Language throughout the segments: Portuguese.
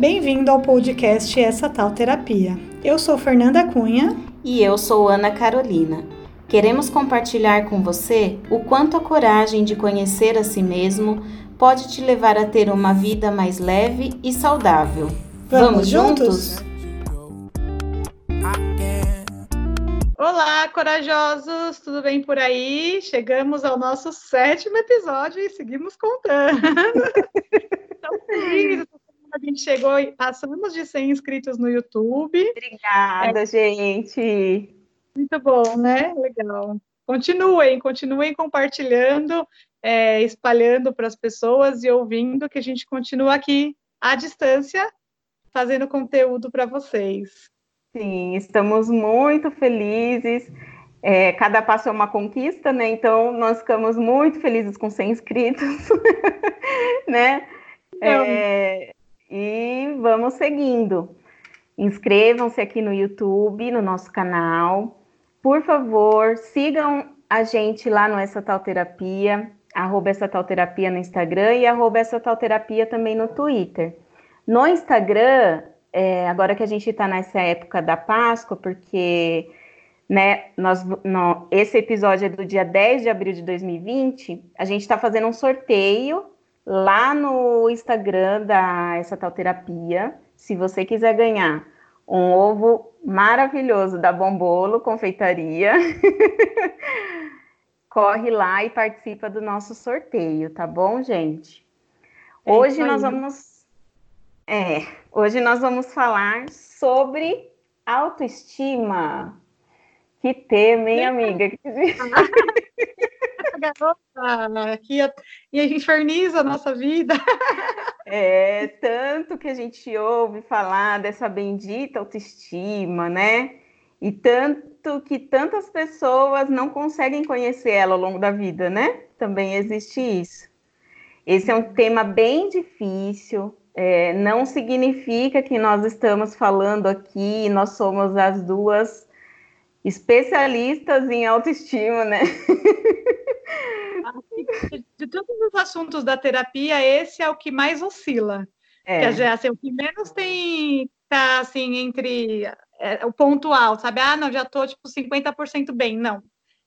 Bem-vindo ao podcast Essa Tal Terapia. Eu sou Fernanda Cunha. E eu sou Ana Carolina. Queremos compartilhar com você o quanto a coragem de conhecer a si mesmo pode te levar a ter uma vida mais leve e saudável. Vamos, Vamos juntos? Olá, corajosos! Tudo bem por aí? Chegamos ao nosso sétimo episódio e seguimos contando. Tão feliz, a gente chegou, passamos de 100 inscritos no YouTube. Obrigada, é. gente. Muito bom, né? Legal. Continuem, continuem compartilhando, é, espalhando para as pessoas e ouvindo que a gente continua aqui à distância, fazendo conteúdo para vocês. Sim, estamos muito felizes. É, cada passo é uma conquista, né? Então, nós ficamos muito felizes com 100 inscritos, né? É, e vamos seguindo. Inscrevam-se aqui no YouTube, no nosso canal. Por favor, sigam a gente lá no Essa Tal Terapia, arroba Essa Tal Terapia no Instagram e arroba Essa Tal Terapia também no Twitter. No Instagram, é, agora que a gente está nessa época da Páscoa, porque né, nós, no, esse episódio é do dia 10 de abril de 2020, a gente está fazendo um sorteio lá no Instagram da Essa Tal Terapia. Se você quiser ganhar um ovo maravilhoso da Bombolo Confeitaria, corre lá e participa do nosso sorteio, tá bom, gente? É hoje nós vamos é, hoje nós vamos falar sobre autoestima. Que tema, hein, amiga? garota que e inferniza a nossa vida. É, tanto que a gente ouve falar dessa bendita autoestima, né? E tanto que tantas pessoas não conseguem conhecer ela ao longo da vida, né? Também existe isso. Esse é um tema bem difícil, é, não significa que nós estamos falando aqui, nós somos as duas especialistas em autoestima, né? De, de todos os assuntos da terapia, esse é o que mais oscila. É. Quer dizer, assim, o que menos tem, tá assim, entre é, o ponto alto, sabe? Ah, não, já tô, tipo, 50% bem. Não.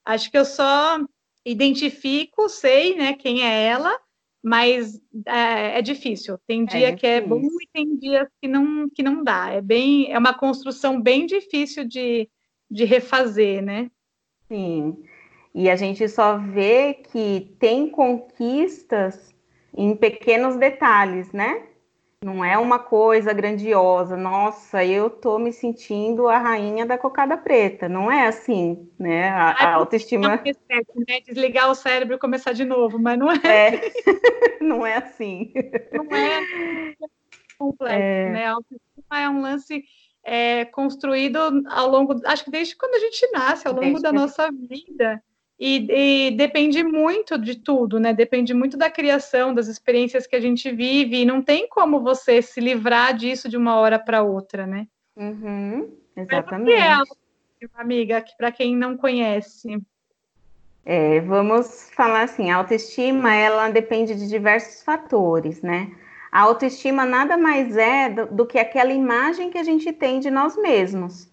Acho que eu só identifico, sei, né, quem é ela, mas é, é difícil. Tem é dia é que é bom e tem dia que não, que não dá. É bem, é uma construção bem difícil de, de refazer, né? Sim. E a gente só vê que tem conquistas em pequenos detalhes, né? Não é uma coisa grandiosa, nossa, eu tô me sentindo a rainha da cocada preta. Não é assim, né? A, a autoestima. Não né? Desligar o cérebro e começar de novo, mas não é. é. não é assim. Não é complexo, é... né? A autoestima é um lance é, construído ao longo, acho que desde quando a gente nasce, ao longo desde da nossa vida. E, e, depende muito de tudo, né? Depende muito da criação, das experiências que a gente vive, e não tem como você se livrar disso de uma hora para outra, né? Uhum, exatamente. Mas é, amiga, para quem não conhece. É, vamos falar assim, a autoestima, ela depende de diversos fatores, né? A autoestima nada mais é do, do que aquela imagem que a gente tem de nós mesmos.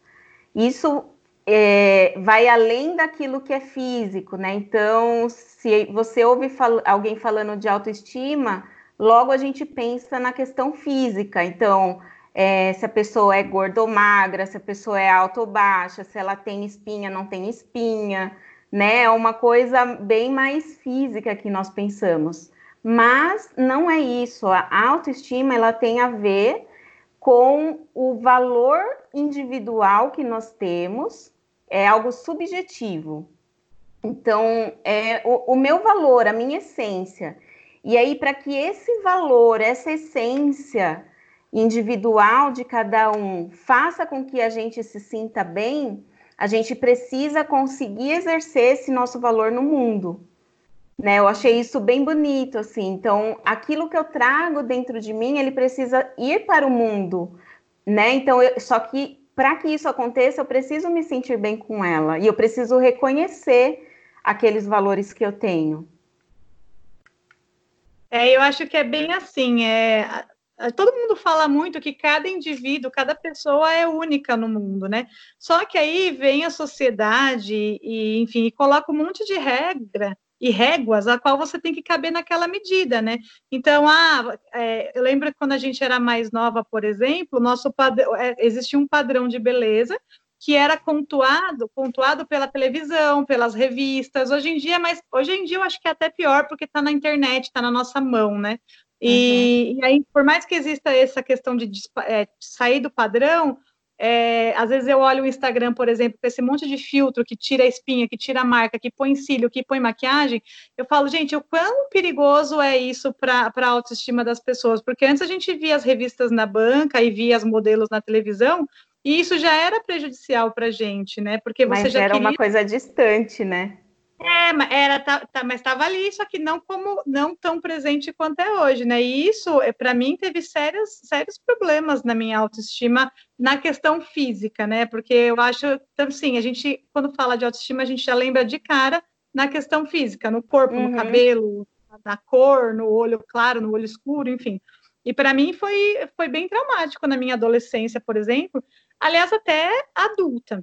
Isso é, vai além daquilo que é físico, né? Então, se você ouve fal alguém falando de autoestima, logo a gente pensa na questão física. Então, é, se a pessoa é gorda ou magra, se a pessoa é alta ou baixa, se ela tem espinha, não tem espinha, né? É uma coisa bem mais física que nós pensamos. Mas não é isso. A autoestima ela tem a ver com o valor individual que nós temos é algo subjetivo. Então, é o, o meu valor, a minha essência. E aí, para que esse valor, essa essência individual de cada um faça com que a gente se sinta bem, a gente precisa conseguir exercer esse nosso valor no mundo. Né, eu achei isso bem bonito, assim. Então, aquilo que eu trago dentro de mim, ele precisa ir para o mundo, né? Então, eu, só que para que isso aconteça, eu preciso me sentir bem com ela e eu preciso reconhecer aqueles valores que eu tenho. É, eu acho que é bem assim. É, todo mundo fala muito que cada indivíduo, cada pessoa é única no mundo, né? Só que aí vem a sociedade e, enfim, coloca um monte de regra e réguas a qual você tem que caber naquela medida, né? Então, ah, é, eu lembro quando a gente era mais nova, por exemplo, nosso padrão, é, existia um padrão de beleza que era pontuado, pontuado pela televisão, pelas revistas. Hoje em dia, mas hoje em dia eu acho que é até pior porque está na internet, está na nossa mão, né? E, uhum. e, aí, por mais que exista essa questão de, de é, sair do padrão, é, às vezes eu olho o Instagram, por exemplo, com esse monte de filtro que tira a espinha, que tira a marca, que põe cílio, que põe maquiagem, eu falo, gente, o quão perigoso é isso para a autoestima das pessoas? Porque antes a gente via as revistas na banca e via as modelos na televisão, e isso já era prejudicial para a gente, né? Porque você Mas já era queria... uma coisa distante, né? É, era, tá, tá, mas estava ali, só que não como não tão presente quanto é hoje, né? E isso, é, para mim, teve sérios, sérios problemas na minha autoestima na questão física, né? Porque eu acho, então, sim, a gente, quando fala de autoestima, a gente já lembra de cara na questão física, no corpo, uhum. no cabelo, na cor, no olho claro, no olho escuro, enfim. E para mim foi, foi bem traumático na minha adolescência, por exemplo, aliás, até adulta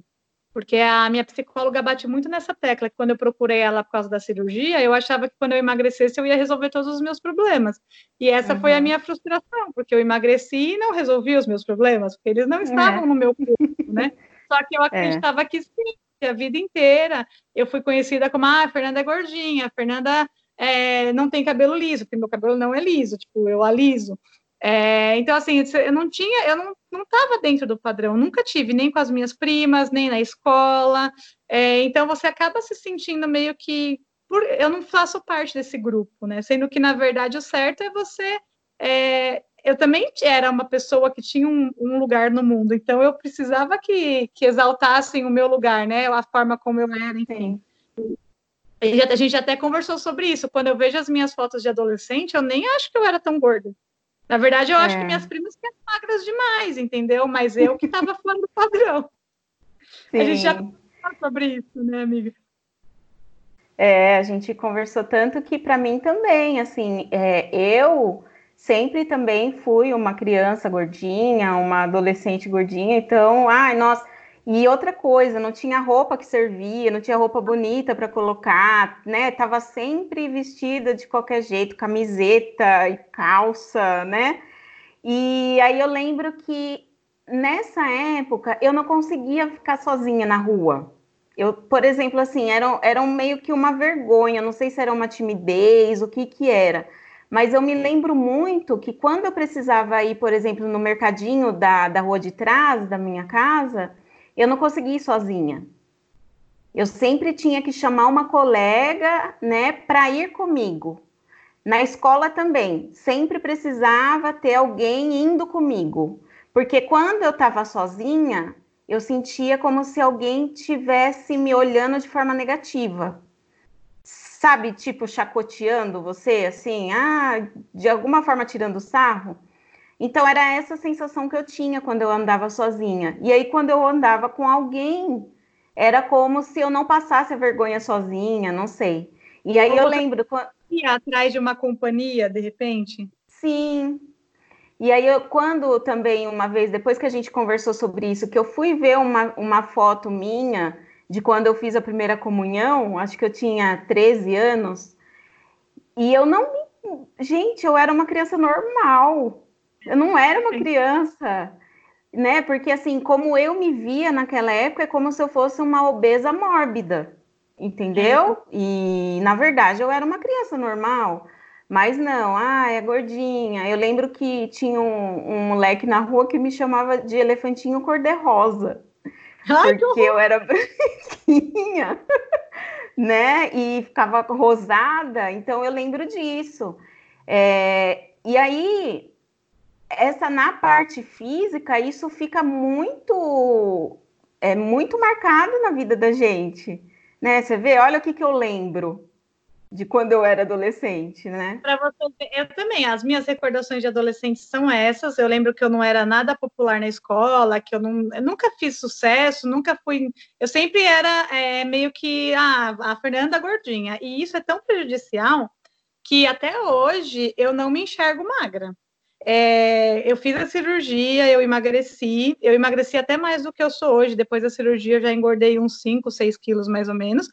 porque a minha psicóloga bate muito nessa tecla, que quando eu procurei ela por causa da cirurgia, eu achava que quando eu emagrecesse eu ia resolver todos os meus problemas. E essa uhum. foi a minha frustração, porque eu emagreci e não resolvi os meus problemas, porque eles não estavam é. no meu corpo, né? Só que eu é. acreditava é. que sim, que a vida inteira eu fui conhecida como, ah, a Fernanda é gordinha, a Fernanda é, não tem cabelo liso, porque meu cabelo não é liso, tipo, eu aliso. É, então, assim, eu não tinha, eu não estava dentro do padrão, nunca tive, nem com as minhas primas, nem na escola. É, então, você acaba se sentindo meio que. Por, eu não faço parte desse grupo, né? Sendo que, na verdade, o certo é você. É, eu também era uma pessoa que tinha um, um, lugar no mundo, então eu precisava que, que exaltassem o meu lugar, né? A forma como eu era, enfim. A gente até conversou sobre isso. Quando eu vejo as minhas fotos de adolescente, eu nem acho que eu era tão gorda. Na verdade, eu é. acho que minhas primas eram magras demais, entendeu? Mas eu que estava fora do padrão. Sim. A gente já falou sobre isso, né, amiga? É, a gente conversou tanto que para mim também, assim, é, eu sempre também fui uma criança gordinha, uma adolescente gordinha, então, ai, nossa, e outra coisa, não tinha roupa que servia, não tinha roupa bonita para colocar, né? Tava sempre vestida de qualquer jeito, camiseta e calça, né? E aí eu lembro que nessa época eu não conseguia ficar sozinha na rua. Eu, por exemplo, assim, era, era meio que uma vergonha, não sei se era uma timidez, o que que era. Mas eu me lembro muito que quando eu precisava ir, por exemplo, no mercadinho da, da rua de trás da minha casa, eu não conseguia ir sozinha. Eu sempre tinha que chamar uma colega, né, para ir comigo. Na escola também, sempre precisava ter alguém indo comigo, porque quando eu estava sozinha, eu sentia como se alguém tivesse me olhando de forma negativa. Sabe, tipo chacoteando você, assim, ah, de alguma forma tirando sarro. Então era essa sensação que eu tinha quando eu andava sozinha. E aí quando eu andava com alguém, era como se eu não passasse a vergonha sozinha, não sei. E aí eu lembro quando atrás de uma companhia, de repente. Sim. E aí eu quando também uma vez depois que a gente conversou sobre isso, que eu fui ver uma, uma foto minha de quando eu fiz a primeira comunhão, acho que eu tinha 13 anos, e eu não gente, eu era uma criança normal. Eu não era uma criança, né? Porque assim, como eu me via naquela época, é como se eu fosse uma obesa mórbida, entendeu? E na verdade eu era uma criança normal. Mas não, ah, é gordinha. Eu lembro que tinha um, um moleque na rua que me chamava de elefantinho cor-de-rosa. Porque eu era branquinha, né? E ficava rosada. Então eu lembro disso. É, e aí essa na parte física, isso fica muito é muito marcado na vida da gente, né? Você vê, olha o que, que eu lembro de quando eu era adolescente, né? Para você eu também, as minhas recordações de adolescente são essas. Eu lembro que eu não era nada popular na escola, que eu, não, eu nunca fiz sucesso, nunca fui. Eu sempre era é, meio que a Fernanda Gordinha, e isso é tão prejudicial que até hoje eu não me enxergo magra. É, eu fiz a cirurgia, eu emagreci, eu emagreci até mais do que eu sou hoje. Depois da cirurgia, eu já engordei uns 5, 6 quilos mais ou menos.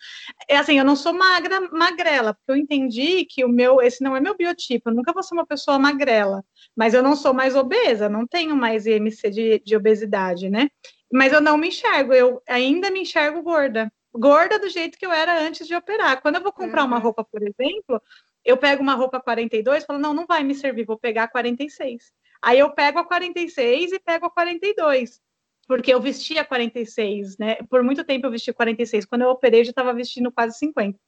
É assim, eu não sou magra, magrela, porque eu entendi que o meu, esse não é meu biotipo, eu nunca vou ser uma pessoa magrela, mas eu não sou mais obesa, não tenho mais IMC de, de obesidade, né? Mas eu não me enxergo, eu ainda me enxergo gorda. Gorda do jeito que eu era antes de operar. Quando eu vou comprar uhum. uma roupa, por exemplo, eu pego uma roupa 42 e falo, não, não vai me servir, vou pegar a 46. Aí eu pego a 46 e pego a 42, porque eu vestia a 46, né? Por muito tempo eu vesti 46. Quando eu operei, eu já estava vestindo quase 50.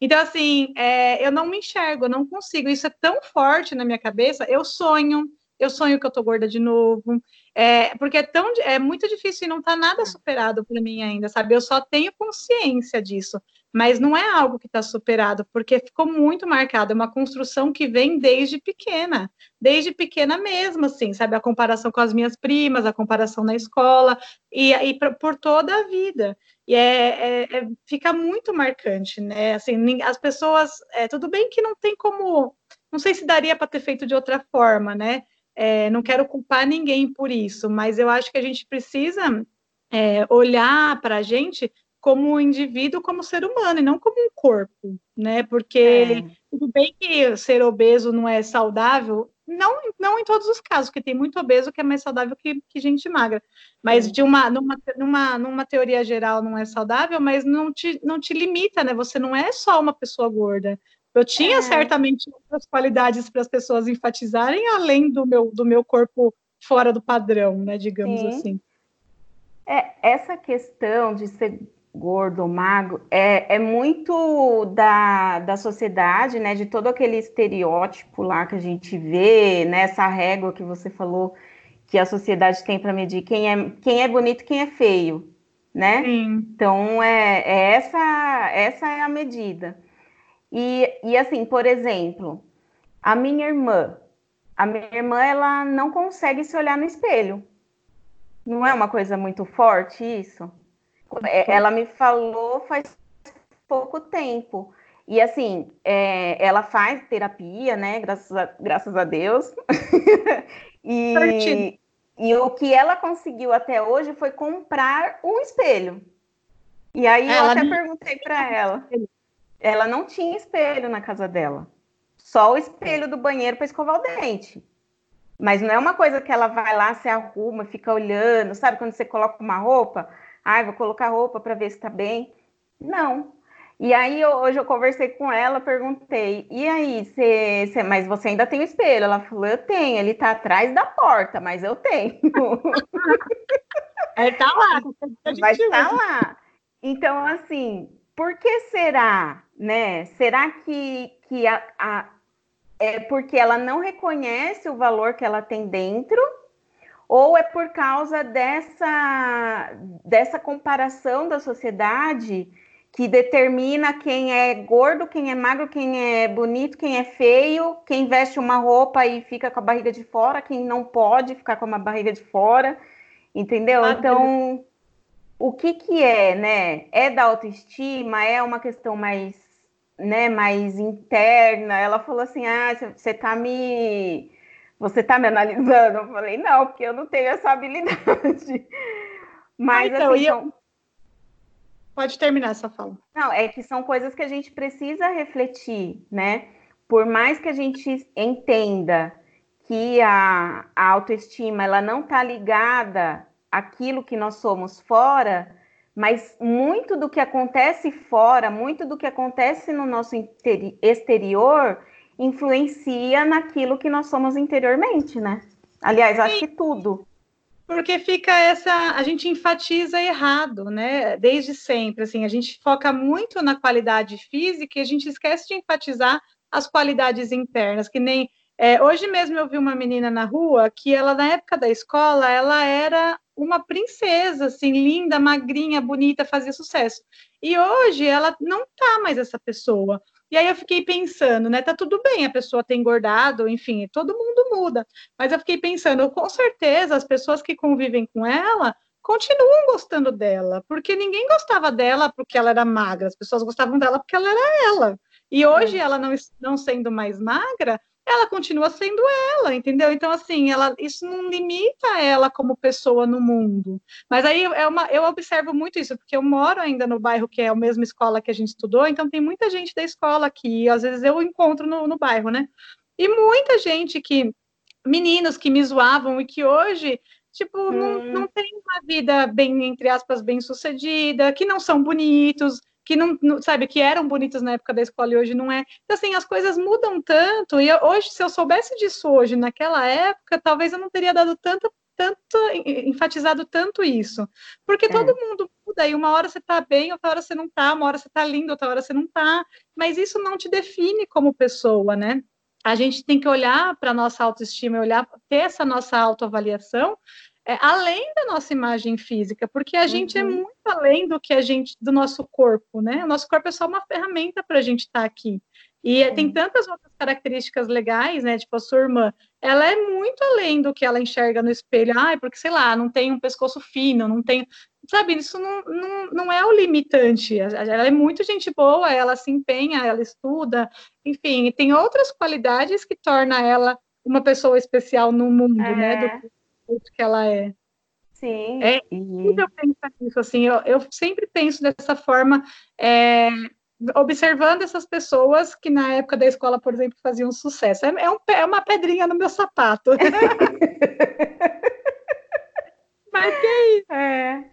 Então, assim, é, eu não me enxergo, eu não consigo. Isso é tão forte na minha cabeça. Eu sonho, eu sonho que eu tô gorda de novo. É, porque é tão é muito difícil e não tá nada superado para mim ainda, sabe? Eu só tenho consciência disso mas não é algo que está superado, porque ficou muito marcado, é uma construção que vem desde pequena, desde pequena mesmo, assim, sabe, a comparação com as minhas primas, a comparação na escola, e, e por toda a vida, e é, é, é, fica muito marcante, né, assim, as pessoas, é, tudo bem que não tem como, não sei se daria para ter feito de outra forma, né, é, não quero culpar ninguém por isso, mas eu acho que a gente precisa é, olhar para a gente como indivíduo, como ser humano, e não como um corpo, né? Porque é. tudo bem que ser obeso não é saudável, não, não em todos os casos, porque tem muito obeso que é mais saudável que, que gente magra. Mas é. de uma, numa, numa, numa teoria geral não é saudável, mas não te, não te limita, né? Você não é só uma pessoa gorda. Eu tinha é. certamente outras qualidades para as pessoas enfatizarem, além do meu, do meu corpo fora do padrão, né? Digamos Sim. assim. É, essa questão de ser gordo magro, é, é muito da, da sociedade, né? De todo aquele estereótipo lá que a gente vê, né? Essa régua que você falou que a sociedade tem para medir quem é, quem é bonito e quem é feio, né? Sim. Então, é, é, essa, essa é a medida. E, e assim, por exemplo, a minha irmã, a minha irmã, ela não consegue se olhar no espelho. Não é uma coisa muito forte isso? É, ela me falou faz pouco tempo. E assim, é, ela faz terapia, né? Graças a, graças a Deus. e, e o que ela conseguiu até hoje foi comprar um espelho. E aí ela eu até perguntei para ela. Ela não tinha espelho na casa dela. Só o espelho do banheiro para escovar o dente. Mas não é uma coisa que ela vai lá, se arruma, fica olhando, sabe? Quando você coloca uma roupa, Ai, vou colocar roupa para ver se está bem. Não. E aí hoje eu conversei com ela, perguntei, e aí, cê, cê, mas você ainda tem o espelho? Ela falou, eu tenho, ele está atrás da porta, mas eu tenho. Ele está lá. Mas está lá. Então, assim, por que será, né? Será que, que a, a, é porque ela não reconhece o valor que ela tem dentro ou é por causa dessa, dessa comparação da sociedade que determina quem é gordo, quem é magro, quem é bonito, quem é feio, quem veste uma roupa e fica com a barriga de fora, quem não pode ficar com uma barriga de fora, entendeu? Ah, então, o que que é, né? É da autoestima? É uma questão mais, né, mais interna? Ela falou assim, ah, você tá me você está me analisando? Eu falei, não, porque eu não tenho essa habilidade. Mas, ah, então, assim, eu... Pode terminar essa fala. Não, é que são coisas que a gente precisa refletir, né? Por mais que a gente entenda que a, a autoestima ela não está ligada àquilo que nós somos fora, mas muito do que acontece fora, muito do que acontece no nosso exterior influencia naquilo que nós somos interiormente, né? Aliás, acho que tudo. Porque fica essa, a gente enfatiza errado, né? Desde sempre, assim, a gente foca muito na qualidade física e a gente esquece de enfatizar as qualidades internas, que nem é, hoje mesmo eu vi uma menina na rua que ela na época da escola ela era uma princesa, assim, linda, magrinha, bonita, fazia sucesso. E hoje ela não tá mais essa pessoa. E aí eu fiquei pensando, né? Tá tudo bem, a pessoa tem engordado, enfim, todo mundo muda. Mas eu fiquei pensando, com certeza as pessoas que convivem com ela continuam gostando dela, porque ninguém gostava dela porque ela era magra, as pessoas gostavam dela porque ela era ela. E hoje, é. ela não, não sendo mais magra, ela continua sendo ela, entendeu? Então, assim, ela, isso não limita ela como pessoa no mundo. Mas aí é uma, eu observo muito isso, porque eu moro ainda no bairro que é a mesma escola que a gente estudou, então tem muita gente da escola que às vezes eu encontro no, no bairro, né? E muita gente que, meninos que me zoavam e que hoje tipo, hum. não, não tem uma vida bem, entre aspas, bem sucedida, que não são bonitos, que não, não, sabe, que eram bonitos na época da escola e hoje não é. Então, assim, as coisas mudam tanto, e eu, hoje, se eu soubesse disso hoje, naquela época, talvez eu não teria dado tanto, tanto, enfatizado tanto isso. Porque é. todo mundo muda, e uma hora você tá bem, outra hora você não tá, uma hora você tá lindo, outra hora você não tá, mas isso não te define como pessoa, né? A gente tem que olhar para a nossa autoestima, olhar, ter essa nossa autoavaliação é, além da nossa imagem física, porque a uhum. gente é uhum. muito além do que a gente, do nosso corpo, né? O nosso corpo é só uma ferramenta para a gente estar tá aqui. E uhum. tem tantas outras características legais, né? Tipo, a sua irmã, ela é muito além do que ela enxerga no espelho. Ah, porque, sei lá, não tem um pescoço fino, não tem. Sabe, isso não, não, não é o limitante. Ela é muito gente boa, ela se empenha, ela estuda, enfim, tem outras qualidades que torna ela uma pessoa especial no mundo, é. né? Do, jeito que ela é. Sim. É incrível e... pensar nisso, assim, eu, eu sempre penso dessa forma, é, observando essas pessoas que na época da escola, por exemplo, faziam sucesso. É, é, um, é uma pedrinha no meu sapato. Mas que é isso? É.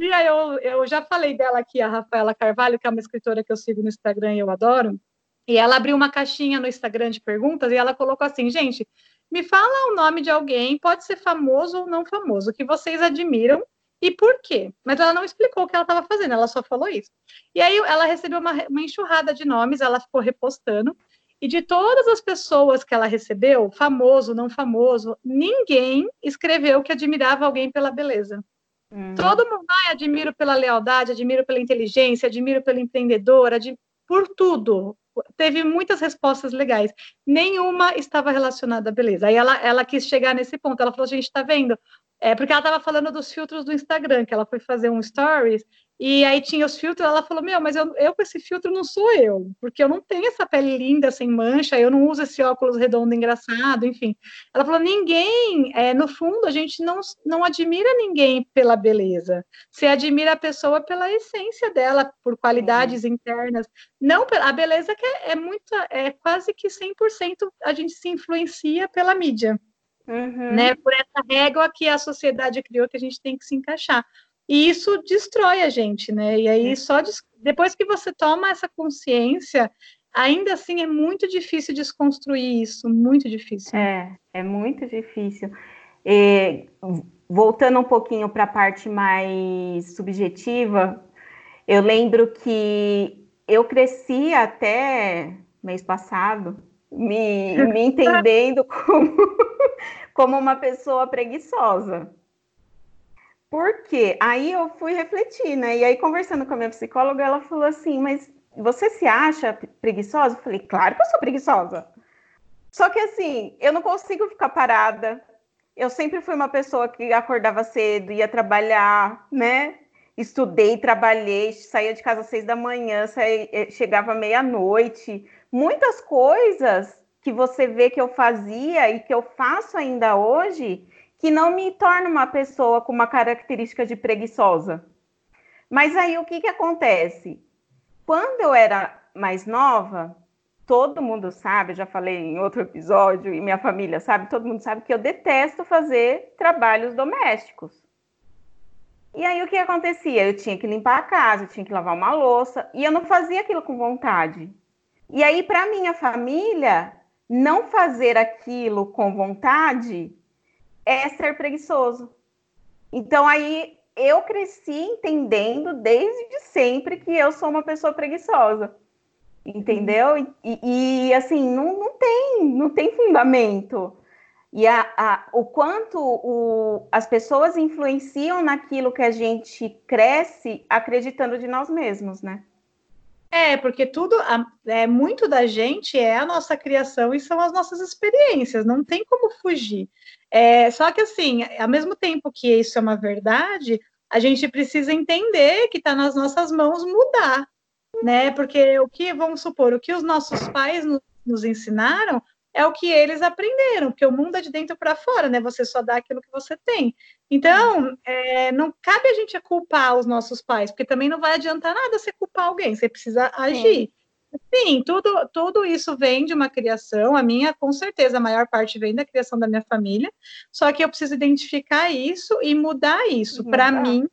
E aí eu, eu já falei dela aqui, a Rafaela Carvalho, que é uma escritora que eu sigo no Instagram e eu adoro. E ela abriu uma caixinha no Instagram de perguntas e ela colocou assim, gente, me fala o nome de alguém, pode ser famoso ou não famoso, que vocês admiram e por quê. Mas ela não explicou o que ela estava fazendo, ela só falou isso. E aí ela recebeu uma, uma enxurrada de nomes, ela ficou repostando. E de todas as pessoas que ela recebeu, famoso, não famoso, ninguém escreveu que admirava alguém pela beleza. Uhum. Todo mundo, ah, admiro pela lealdade, admiro pela inteligência, admiro pelo empreendedor, admiro por tudo teve muitas respostas legais. Nenhuma estava relacionada à beleza. Aí ela, ela quis chegar nesse ponto. Ela falou: gente, está vendo? É porque ela estava falando dos filtros do Instagram, que ela foi fazer um stories e aí tinha os filtros, ela falou: Meu, mas eu, eu com esse filtro não sou eu, porque eu não tenho essa pele linda, sem mancha, eu não uso esse óculos redondo engraçado, enfim. Ela falou: Ninguém, é, no fundo, a gente não, não admira ninguém pela beleza, você admira a pessoa pela essência dela, por qualidades uhum. internas, não a beleza que é, é muito, é quase que 100% a gente se influencia pela mídia. Uhum. Né, por essa régua que a sociedade criou que a gente tem que se encaixar. E isso destrói a gente, né? E aí, só depois que você toma essa consciência, ainda assim é muito difícil desconstruir isso, muito difícil. É, é muito difícil. E, voltando um pouquinho para a parte mais subjetiva, eu lembro que eu cresci até mês passado me, me entendendo como, como uma pessoa preguiçosa. Porque aí eu fui refletir, né? E aí, conversando com a minha psicóloga, ela falou assim: Mas você se acha preguiçosa? Eu falei: Claro que eu sou preguiçosa. Só que assim, eu não consigo ficar parada. Eu sempre fui uma pessoa que acordava cedo, ia trabalhar, né? Estudei, trabalhei, saía de casa às seis da manhã, saía, eh, chegava meia-noite. Muitas coisas que você vê que eu fazia e que eu faço ainda hoje, que não me torna uma pessoa com uma característica de preguiçosa. Mas aí o que, que acontece? Quando eu era mais nova, todo mundo sabe, já falei em outro episódio, e minha família sabe, todo mundo sabe que eu detesto fazer trabalhos domésticos. E aí o que acontecia? Eu tinha que limpar a casa, eu tinha que lavar uma louça, e eu não fazia aquilo com vontade. E aí, para minha família, não fazer aquilo com vontade é ser preguiçoso. Então aí eu cresci entendendo desde sempre que eu sou uma pessoa preguiçosa. Entendeu? E, e assim, não, não tem, não tem fundamento. E a, a, o quanto o, as pessoas influenciam naquilo que a gente cresce acreditando de nós mesmos, né? É, porque tudo, é, muito da gente é a nossa criação e são as nossas experiências, não tem como fugir. É, só que, assim, ao mesmo tempo que isso é uma verdade, a gente precisa entender que está nas nossas mãos mudar, né? Porque o que, vamos supor, o que os nossos pais nos, nos ensinaram é o que eles aprenderam, porque o mundo é de dentro para fora, né? Você só dá aquilo que você tem. Então, é, não cabe a gente culpar os nossos pais, porque também não vai adiantar nada você culpar alguém, você precisa agir. Sim. Sim, tudo, tudo isso vem de uma criação. A minha, com certeza, a maior parte vem da criação da minha família. Só que eu preciso identificar isso e mudar isso para mim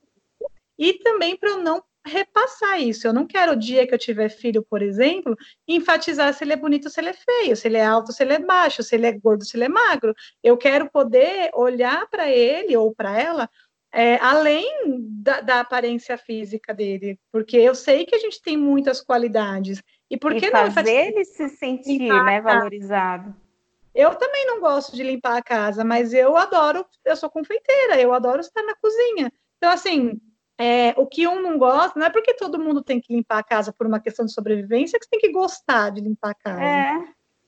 e também para eu não repassar isso. Eu não quero o dia que eu tiver filho, por exemplo, enfatizar se ele é bonito ou se ele é feio, se ele é alto, se ele é baixo, se ele é gordo, se ele é magro. Eu quero poder olhar para ele ou para ela é, além da, da, aparência física dele, porque eu sei que a gente tem muitas qualidades. E por que e não fazer ele se sentir né, valorizado? Eu também não gosto de limpar a casa, mas eu adoro, eu sou confeiteira, eu adoro estar na cozinha. Então, assim, é, o que um não gosta, não é porque todo mundo tem que limpar a casa por uma questão de sobrevivência que você tem que gostar de limpar a casa. É.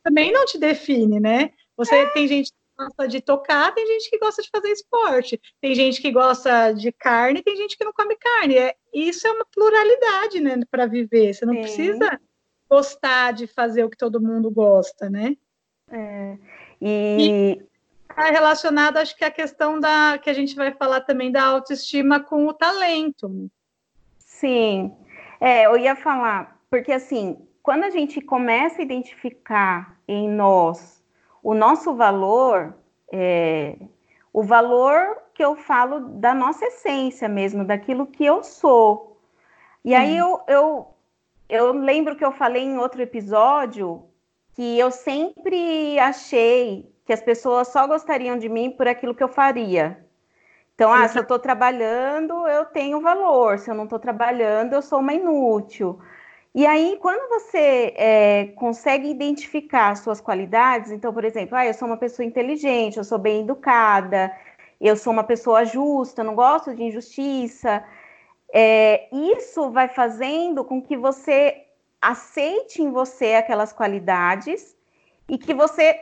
Também não te define, né? Você é. tem gente gosta de tocar, tem gente que gosta de fazer esporte, tem gente que gosta de carne, tem gente que não come carne. É, isso é uma pluralidade, né, para viver. Você não Sim. precisa gostar de fazer o que todo mundo gosta, né? É. E está relacionado, acho que a questão da que a gente vai falar também da autoestima com o talento. Sim, é, eu ia falar, porque assim, quando a gente começa a identificar em nós o nosso valor, é, o valor que eu falo da nossa essência mesmo, daquilo que eu sou. E aí eu, eu, eu lembro que eu falei em outro episódio que eu sempre achei que as pessoas só gostariam de mim por aquilo que eu faria. Então, ah, se eu estou trabalhando, eu tenho valor. Se eu não estou trabalhando, eu sou uma inútil. E aí, quando você é, consegue identificar suas qualidades, então, por exemplo, ah, eu sou uma pessoa inteligente, eu sou bem educada, eu sou uma pessoa justa, não gosto de injustiça, é, isso vai fazendo com que você aceite em você aquelas qualidades e que você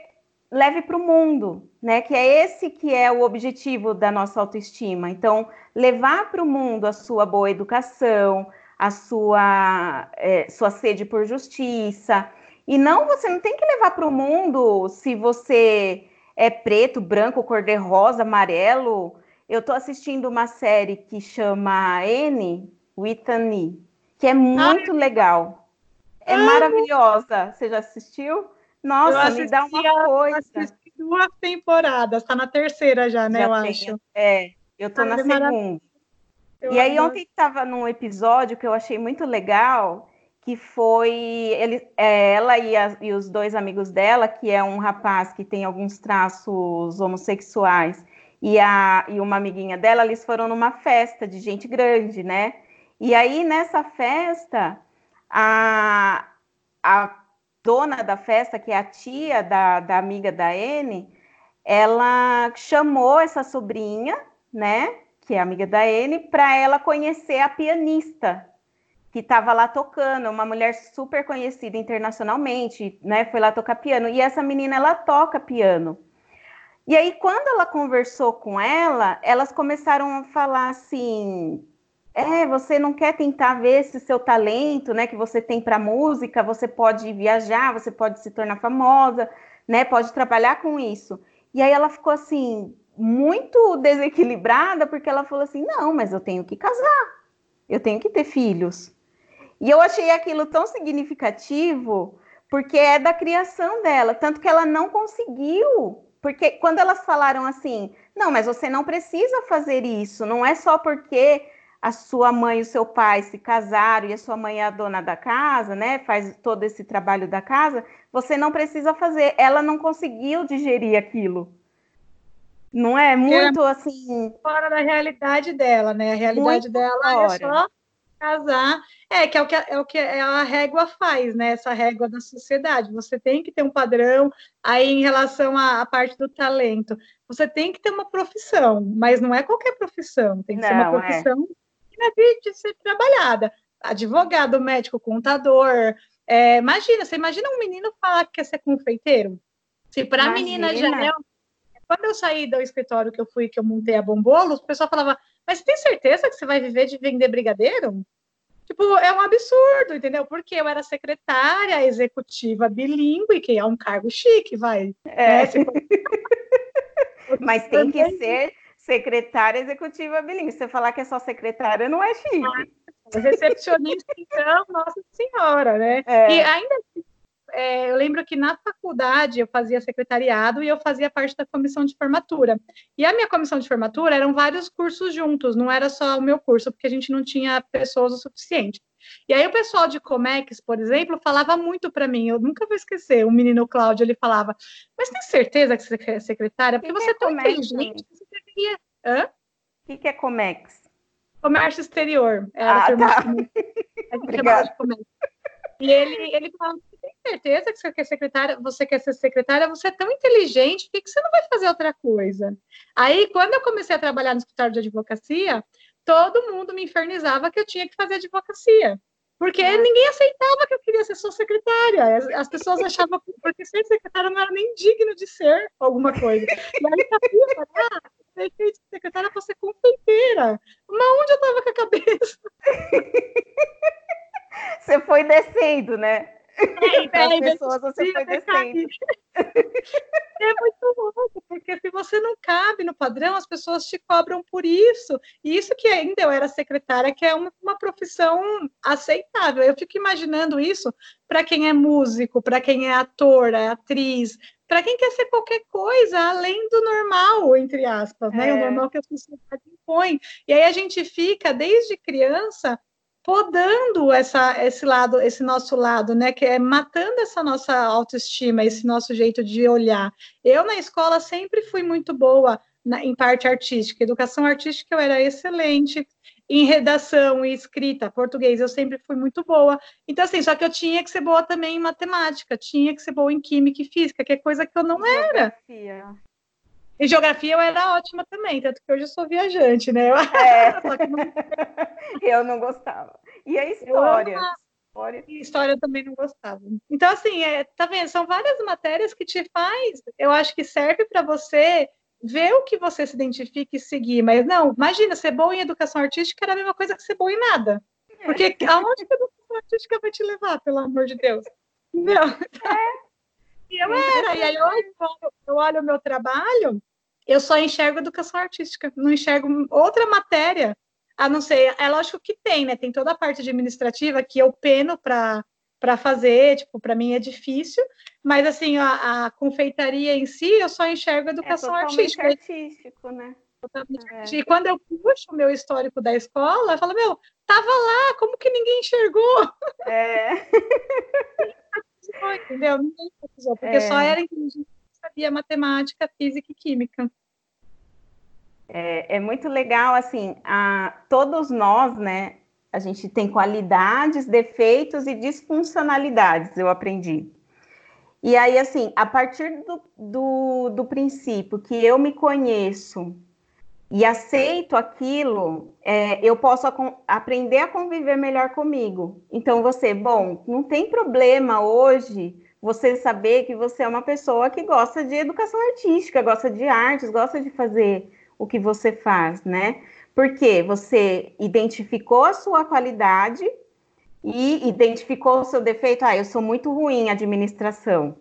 leve para o mundo, né? Que é esse que é o objetivo da nossa autoestima. Então, levar para o mundo a sua boa educação, a sua, é, sua sede por justiça. E não, você não tem que levar para o mundo se você é preto, branco, cor-de-rosa, amarelo. Eu estou assistindo uma série que chama N, Whitney, que é muito legal. É maravilhosa. Você já assistiu? Nossa, me dá uma coisa. Eu assisti duas temporadas, está na terceira já, né? Já eu tenho. acho. É, eu estou na segunda. Eu e aí adoro. ontem estava num episódio que eu achei muito legal, que foi ele, é, ela e, a, e, os dois amigos dela, que é um rapaz que tem alguns traços homossexuais, e, a, e uma amiguinha dela, eles foram numa festa de gente grande, né? E aí, nessa festa, a, a dona da festa, que é a tia da, da amiga da N, ela chamou essa sobrinha, né? que é amiga da N, para ela conhecer a pianista que estava lá tocando, uma mulher super conhecida internacionalmente, né? Foi lá tocar piano. E essa menina ela toca piano. E aí quando ela conversou com ela, elas começaram a falar assim: "É, você não quer tentar ver esse seu talento, né, que você tem para música, você pode viajar, você pode se tornar famosa, né? Pode trabalhar com isso". E aí ela ficou assim: muito desequilibrada, porque ela falou assim: não, mas eu tenho que casar, eu tenho que ter filhos. E eu achei aquilo tão significativo, porque é da criação dela, tanto que ela não conseguiu. Porque quando elas falaram assim, não, mas você não precisa fazer isso, não é só porque a sua mãe e o seu pai se casaram e a sua mãe é a dona da casa, né? Faz todo esse trabalho da casa, você não precisa fazer. Ela não conseguiu digerir aquilo. Não é muito é assim. Fora da realidade dela, né? A realidade dela é fora. é só casar. É, que é o que, é o que a régua faz, né? Essa régua da sociedade. Você tem que ter um padrão aí em relação à, à parte do talento. Você tem que ter uma profissão, mas não é qualquer profissão. Tem que não, ser uma é. profissão é. que é de ser trabalhada. Advogado, médico, contador. É, imagina, você imagina um menino falar que quer ser confeiteiro? Se para a menina já é quando eu saí do escritório que eu fui, que eu montei a Bombolo, o pessoal falava, mas tem certeza que você vai viver de vender brigadeiro? Tipo, é um absurdo, entendeu? Porque eu era secretária executiva bilíngue, que é um cargo chique, vai. É. Né? Mas tem que ser secretária executiva bilíngue. Se você falar que é só secretária, não é chique. Ah, recepcionista, então, nossa senhora, né? É. E ainda assim, é, eu lembro que na faculdade eu fazia secretariado e eu fazia parte da comissão de formatura. E a minha comissão de formatura eram vários cursos juntos, não era só o meu curso, porque a gente não tinha pessoas o suficiente. E aí o pessoal de Comex, por exemplo, falava muito para mim, eu nunca vou esquecer, o menino Cláudio, ele falava, mas tem certeza que você é secretária? Porque que você é tão inteligente, você deveria... Hã? O que, que é Comex? Comércio exterior. Era ah, tá. A gente chamava de Comex. E ele, ele falava, certeza que você quer secretária, você quer ser secretária, você é tão inteligente, por que, que você não vai fazer outra coisa? Aí, quando eu comecei a trabalhar no escritório de advocacia, todo mundo me infernizava que eu tinha que fazer advocacia. Porque ah. ninguém aceitava que eu queria ser sua secretária. As, as pessoas achavam que porque ser secretária não era nem digno de ser alguma coisa. E aí eu falei, ah, de secretária para ser confeiteira. Mas onde eu estava com a cabeça? Você foi descendo, né? É, Para as pessoas você foi descendo. É muito louco, porque se você não cabe no padrão, as pessoas te cobram por isso. E isso que ainda eu era secretária, que é uma, uma profissão aceitável. Eu fico imaginando isso para quem é músico, para quem é ator, é atriz, para quem quer ser qualquer coisa além do normal, entre aspas, né? É. O normal que a sociedade impõe. E aí a gente fica, desde criança, podando essa, esse lado, esse nosso lado, né, que é matando essa nossa autoestima, esse nosso jeito de olhar. Eu na escola sempre fui muito boa na, em parte artística, educação artística eu era excelente, em redação e escrita, português eu sempre fui muito boa. Então assim, só que eu tinha que ser boa também em matemática, tinha que ser boa em química e física, que é coisa que eu não era. Em geografia eu era ótima também, tanto que hoje eu sou viajante, né? Eu, é. não... eu não gostava. E a história? História. História eu também não gostava. Então, assim, é, tá vendo? São várias matérias que te faz, eu acho que serve para você ver o que você se identifica e seguir. Mas não, imagina, ser bom em educação artística era a mesma coisa que ser bom em nada. Porque é. aonde que a educação artística vai te levar, pelo amor de Deus? Não. É. E eu era, e aí hoje eu olho o meu trabalho, eu só enxergo educação artística, não enxergo outra matéria, a não ser, é lógico que tem, né? Tem toda a parte administrativa que eu peno para para fazer, tipo, para mim é difícil, mas assim, a, a, confeitaria em si, eu só enxergo é educação é artística. artístico, né? É. E quando eu puxo o meu histórico da escola, eu falo, meu, tava lá, como que ninguém enxergou? É. Entendeu? Ninguém precisou, porque é. só era inteligente sabia matemática, física e química. É, é muito legal, assim, a, todos nós, né, a gente tem qualidades, defeitos e disfuncionalidades, eu aprendi. E aí, assim, a partir do, do, do princípio que eu me conheço e aceito aquilo, é, eu posso a, aprender a conviver melhor comigo. Então, você, bom, não tem problema hoje você saber que você é uma pessoa que gosta de educação artística, gosta de artes, gosta de fazer o que você faz, né? Porque você identificou a sua qualidade e identificou o seu defeito. Ah, eu sou muito ruim em administração,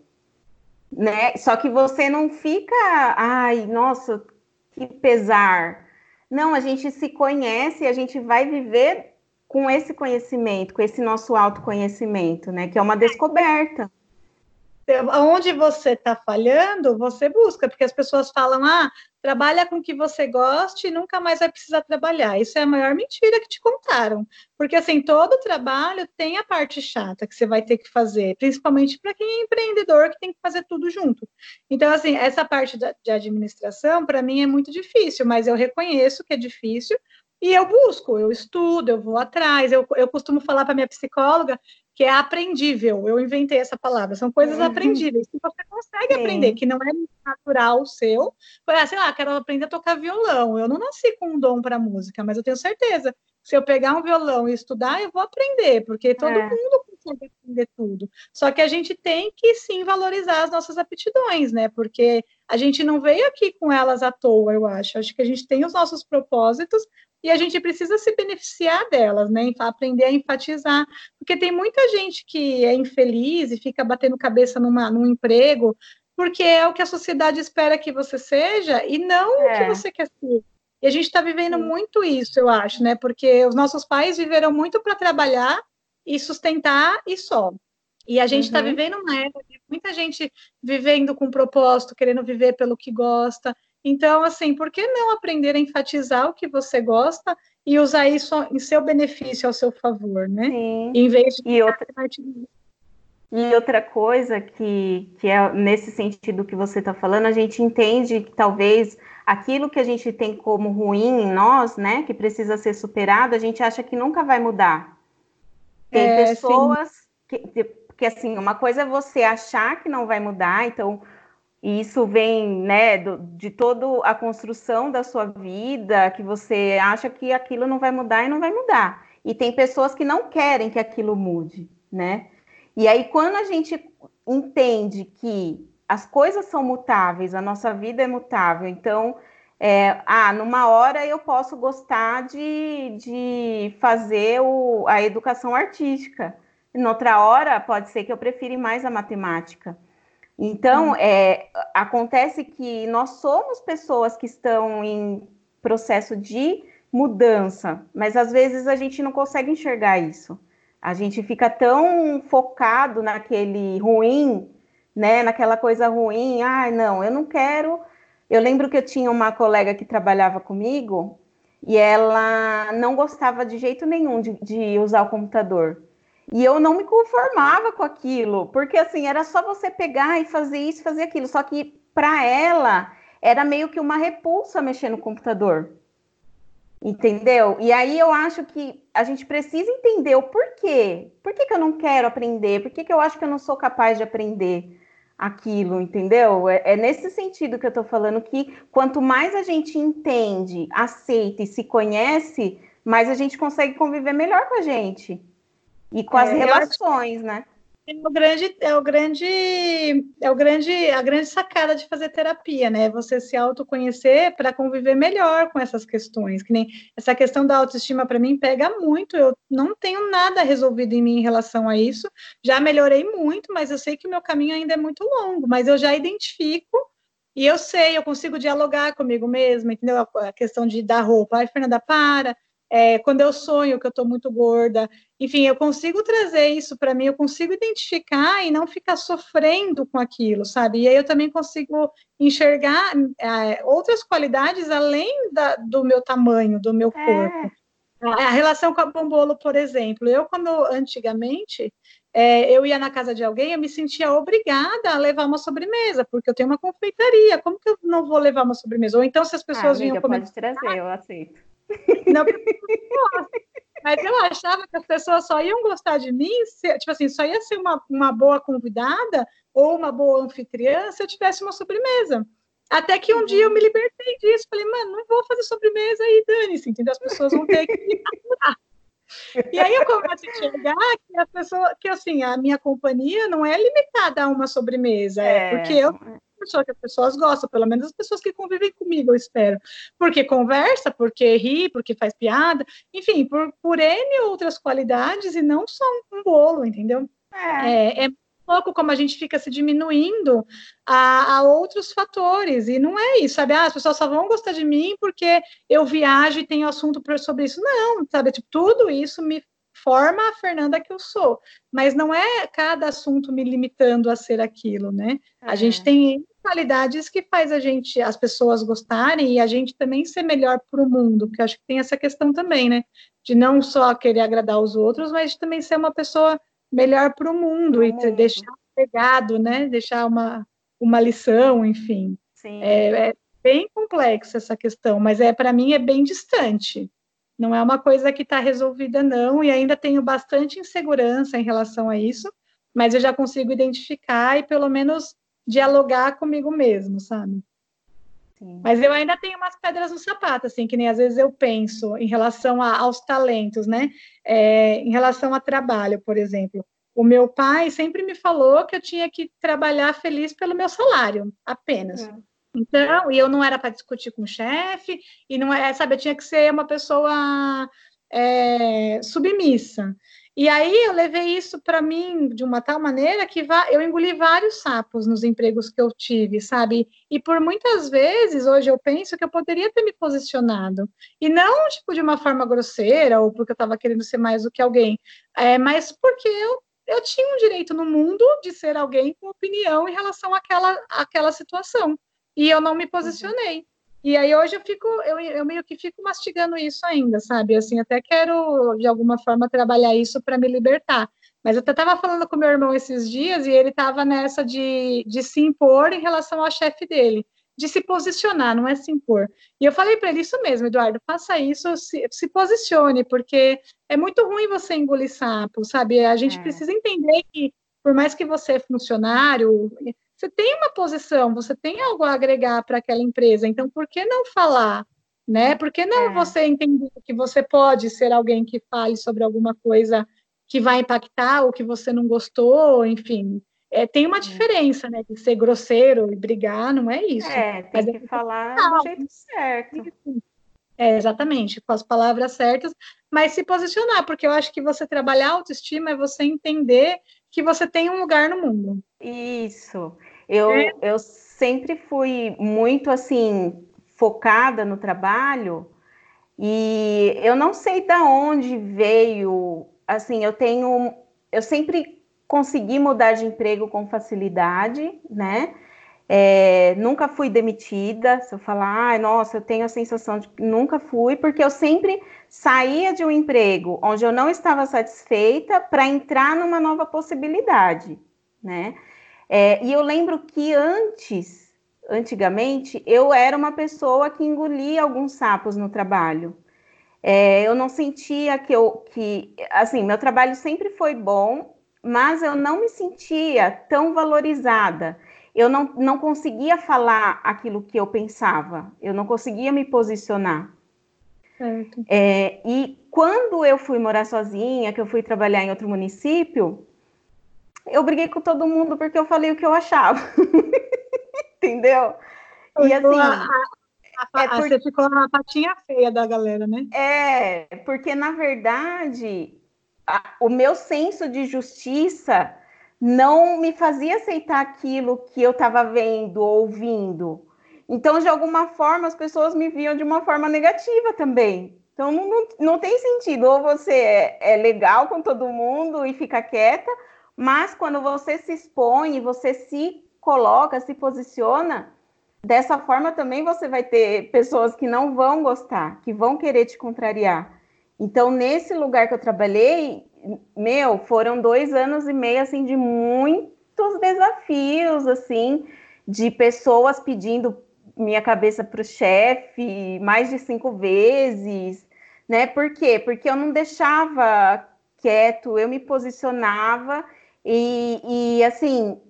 né? Só que você não fica, ai, nossa, que pesar. Não, a gente se conhece e a gente vai viver com esse conhecimento, com esse nosso autoconhecimento, né? Que é uma descoberta onde você está falhando, você busca, porque as pessoas falam, ah, trabalha com o que você goste e nunca mais vai precisar trabalhar. Isso é a maior mentira que te contaram. Porque, assim, todo trabalho tem a parte chata que você vai ter que fazer, principalmente para quem é empreendedor, que tem que fazer tudo junto. Então, assim, essa parte de administração, para mim, é muito difícil, mas eu reconheço que é difícil, e eu busco, eu estudo, eu vou atrás. Eu, eu costumo falar para minha psicóloga que é aprendível. Eu inventei essa palavra. São coisas uhum. aprendíveis que você consegue Sim. aprender, que não é natural seu. Ah, sei lá, quero aprender a tocar violão. Eu não nasci com um dom para música, mas eu tenho certeza se eu pegar um violão e estudar, eu vou aprender, porque todo é. mundo consegue aprender tudo. Só que a gente tem que sim valorizar as nossas aptidões, né? Porque a gente não veio aqui com elas à toa, eu acho. Acho que a gente tem os nossos propósitos e a gente precisa se beneficiar delas, né? Aprender a enfatizar, porque tem muita gente que é infeliz e fica batendo cabeça numa, num emprego, porque é o que a sociedade espera que você seja e não é. o que é. você quer ser. E a gente está vivendo Sim. muito isso, eu acho, né? Porque os nossos pais viveram muito para trabalhar e sustentar e só. E a gente está uhum. vivendo uma época de muita gente vivendo com propósito, querendo viver pelo que gosta. Então, assim, por que não aprender a enfatizar o que você gosta e usar isso em seu benefício, ao seu favor, né? Sim. Em vez de e outra, e outra coisa que, que é nesse sentido que você está falando, a gente entende que talvez aquilo que a gente tem como ruim em nós, né, que precisa ser superado, a gente acha que nunca vai mudar. Tem é, pessoas sim. que, porque assim, uma coisa é você achar que não vai mudar, então isso vem, né, do, de toda a construção da sua vida, que você acha que aquilo não vai mudar e não vai mudar. E tem pessoas que não querem que aquilo mude, né? E aí, quando a gente entende que as coisas são mutáveis, a nossa vida é mutável, então, é, ah, numa hora eu posso gostar de, de fazer o, a educação artística, noutra hora pode ser que eu prefira mais a matemática. Então, hum. é, acontece que nós somos pessoas que estão em processo de mudança, mas às vezes a gente não consegue enxergar isso. A gente fica tão focado naquele ruim, né, naquela coisa ruim. Ah, não, eu não quero. Eu lembro que eu tinha uma colega que trabalhava comigo e ela não gostava de jeito nenhum de, de usar o computador. E eu não me conformava com aquilo, porque assim, era só você pegar e fazer isso, fazer aquilo. Só que para ela era meio que uma repulsa mexer no computador. Entendeu? E aí eu acho que a gente precisa entender o porquê. Por que, que eu não quero aprender? Por que, que eu acho que eu não sou capaz de aprender aquilo, entendeu? É, é nesse sentido que eu tô falando que quanto mais a gente entende, aceita e se conhece, mais a gente consegue conviver melhor com a gente. E com as é, relações, né? É o grande, é o grande, é o grande, a grande sacada de fazer terapia, né? Você se autoconhecer para conviver melhor com essas questões. Que nem essa questão da autoestima para mim pega muito. Eu não tenho nada resolvido em mim em relação a isso. Já melhorei muito, mas eu sei que o meu caminho ainda é muito longo. Mas eu já identifico e eu sei, eu consigo dialogar comigo mesma, entendeu? A questão de dar roupa. Ai, Fernanda, para é, quando eu sonho que eu estou muito gorda, enfim, eu consigo trazer isso para mim, eu consigo identificar e não ficar sofrendo com aquilo, sabe? E aí eu também consigo enxergar é, outras qualidades além da, do meu tamanho, do meu é. corpo. É. A relação com a bombolo, por exemplo, eu quando antigamente é, eu ia na casa de alguém, eu me sentia obrigada a levar uma sobremesa, porque eu tenho uma confeitaria, como que eu não vou levar uma sobremesa? Ou então, se as pessoas ah, vinham comer... pode trazer, eu aceito. Não, mas eu achava que as pessoas só iam gostar de mim, se, tipo assim, só ia ser uma, uma boa convidada ou uma boa anfitriã se eu tivesse uma sobremesa. Até que um dia eu me libertei disso, falei, mano, não vou fazer sobremesa e dane-se, entendeu? As pessoas vão ter que me aturar. E aí eu começo a enxergar que a pessoa, que assim, a minha companhia não é limitada a uma sobremesa, é, é porque eu pessoa que as pessoas gostam, pelo menos as pessoas que convivem comigo, eu espero. Porque conversa, porque ri, porque faz piada, enfim, por, por N outras qualidades e não só um bolo, entendeu? É, é, é pouco como a gente fica se diminuindo a, a, outros fatores, e não é isso, sabe? Ah, as pessoas só vão gostar de mim porque eu viajo e tenho assunto sobre isso. Não, sabe? Tipo, tudo isso me forma a Fernanda que eu sou, mas não é cada assunto me limitando a ser aquilo, né? É. A gente tem qualidades que faz a gente, as pessoas gostarem e a gente também ser melhor para o mundo, porque acho que tem essa questão também, né? De não só querer agradar os outros, mas de também ser uma pessoa melhor para o mundo e mundo. deixar um legado, né? Deixar uma, uma lição, enfim. É, é, bem complexa essa questão, mas é para mim é bem distante. Não é uma coisa que está resolvida, não, e ainda tenho bastante insegurança em relação a isso, mas eu já consigo identificar e pelo menos dialogar comigo mesmo, sabe? Sim. Mas eu ainda tenho umas pedras no sapato, assim, que nem às vezes eu penso em relação a, aos talentos, né? É, em relação a trabalho, por exemplo. O meu pai sempre me falou que eu tinha que trabalhar feliz pelo meu salário, apenas. É. Então, e eu não era para discutir com o chefe, e não é, sabe, eu tinha que ser uma pessoa é, submissa. E aí eu levei isso para mim de uma tal maneira que eu engoli vários sapos nos empregos que eu tive, sabe? E por muitas vezes hoje eu penso que eu poderia ter me posicionado. E não tipo de uma forma grosseira ou porque eu estava querendo ser mais do que alguém, é, mas porque eu, eu tinha um direito no mundo de ser alguém com opinião em relação àquela, àquela situação. E eu não me uhum. posicionei. E aí hoje eu fico, eu, eu meio que fico mastigando isso ainda, sabe? Assim, até quero de alguma forma trabalhar isso para me libertar. Mas eu até estava falando com meu irmão esses dias e ele estava nessa de, de se impor em relação ao chefe dele, de se posicionar, não é se impor. E eu falei para ele isso mesmo, Eduardo, faça isso, se, se, posicione, porque é muito ruim você engolir sapo, sabe? A gente é. precisa entender que, por mais que você é funcionário, você tem uma posição, você tem algo a agregar para aquela empresa, então por que não falar? Né? Por que não é. você entender que você pode ser alguém que fale sobre alguma coisa que vai impactar ou que você não gostou, enfim. É, tem uma diferença, né? De ser grosseiro e brigar, não é isso. É, tem Mas é que é falar do jeito certo. É, exatamente, com as palavras certas, mas se posicionar, porque eu acho que você trabalhar autoestima é você entender que você tem um lugar no mundo. Isso. Eu, é. eu sempre fui muito assim focada no trabalho e eu não sei da onde veio, assim, eu tenho, eu sempre consegui mudar de emprego com facilidade, né? É, nunca fui demitida. Se eu falar, ah, nossa, eu tenho a sensação de que nunca fui, porque eu sempre saía de um emprego onde eu não estava satisfeita para entrar numa nova possibilidade, né? É, e eu lembro que antes, antigamente, eu era uma pessoa que engolia alguns sapos no trabalho. É, eu não sentia que eu, que, assim, meu trabalho sempre foi bom, mas eu não me sentia tão valorizada. Eu não, não conseguia falar aquilo que eu pensava, eu não conseguia me posicionar. É, e quando eu fui morar sozinha, que eu fui trabalhar em outro município, eu briguei com todo mundo porque eu falei o que eu achava. Entendeu? E assim. A, a, a, é porque... Você ficou na patinha feia da galera, né? É, porque na verdade o meu senso de justiça não me fazia aceitar aquilo que eu estava vendo, ouvindo. Então, de alguma forma, as pessoas me viam de uma forma negativa também. Então, não, não, não tem sentido. Ou você é, é legal com todo mundo e fica quieta, mas quando você se expõe, você se coloca, se posiciona, dessa forma também você vai ter pessoas que não vão gostar, que vão querer te contrariar. Então, nesse lugar que eu trabalhei, meu, foram dois anos e meio assim de muitos desafios, assim, de pessoas pedindo minha cabeça para o chefe mais de cinco vezes, né? Por quê? Porque eu não deixava quieto, eu me posicionava e, e assim,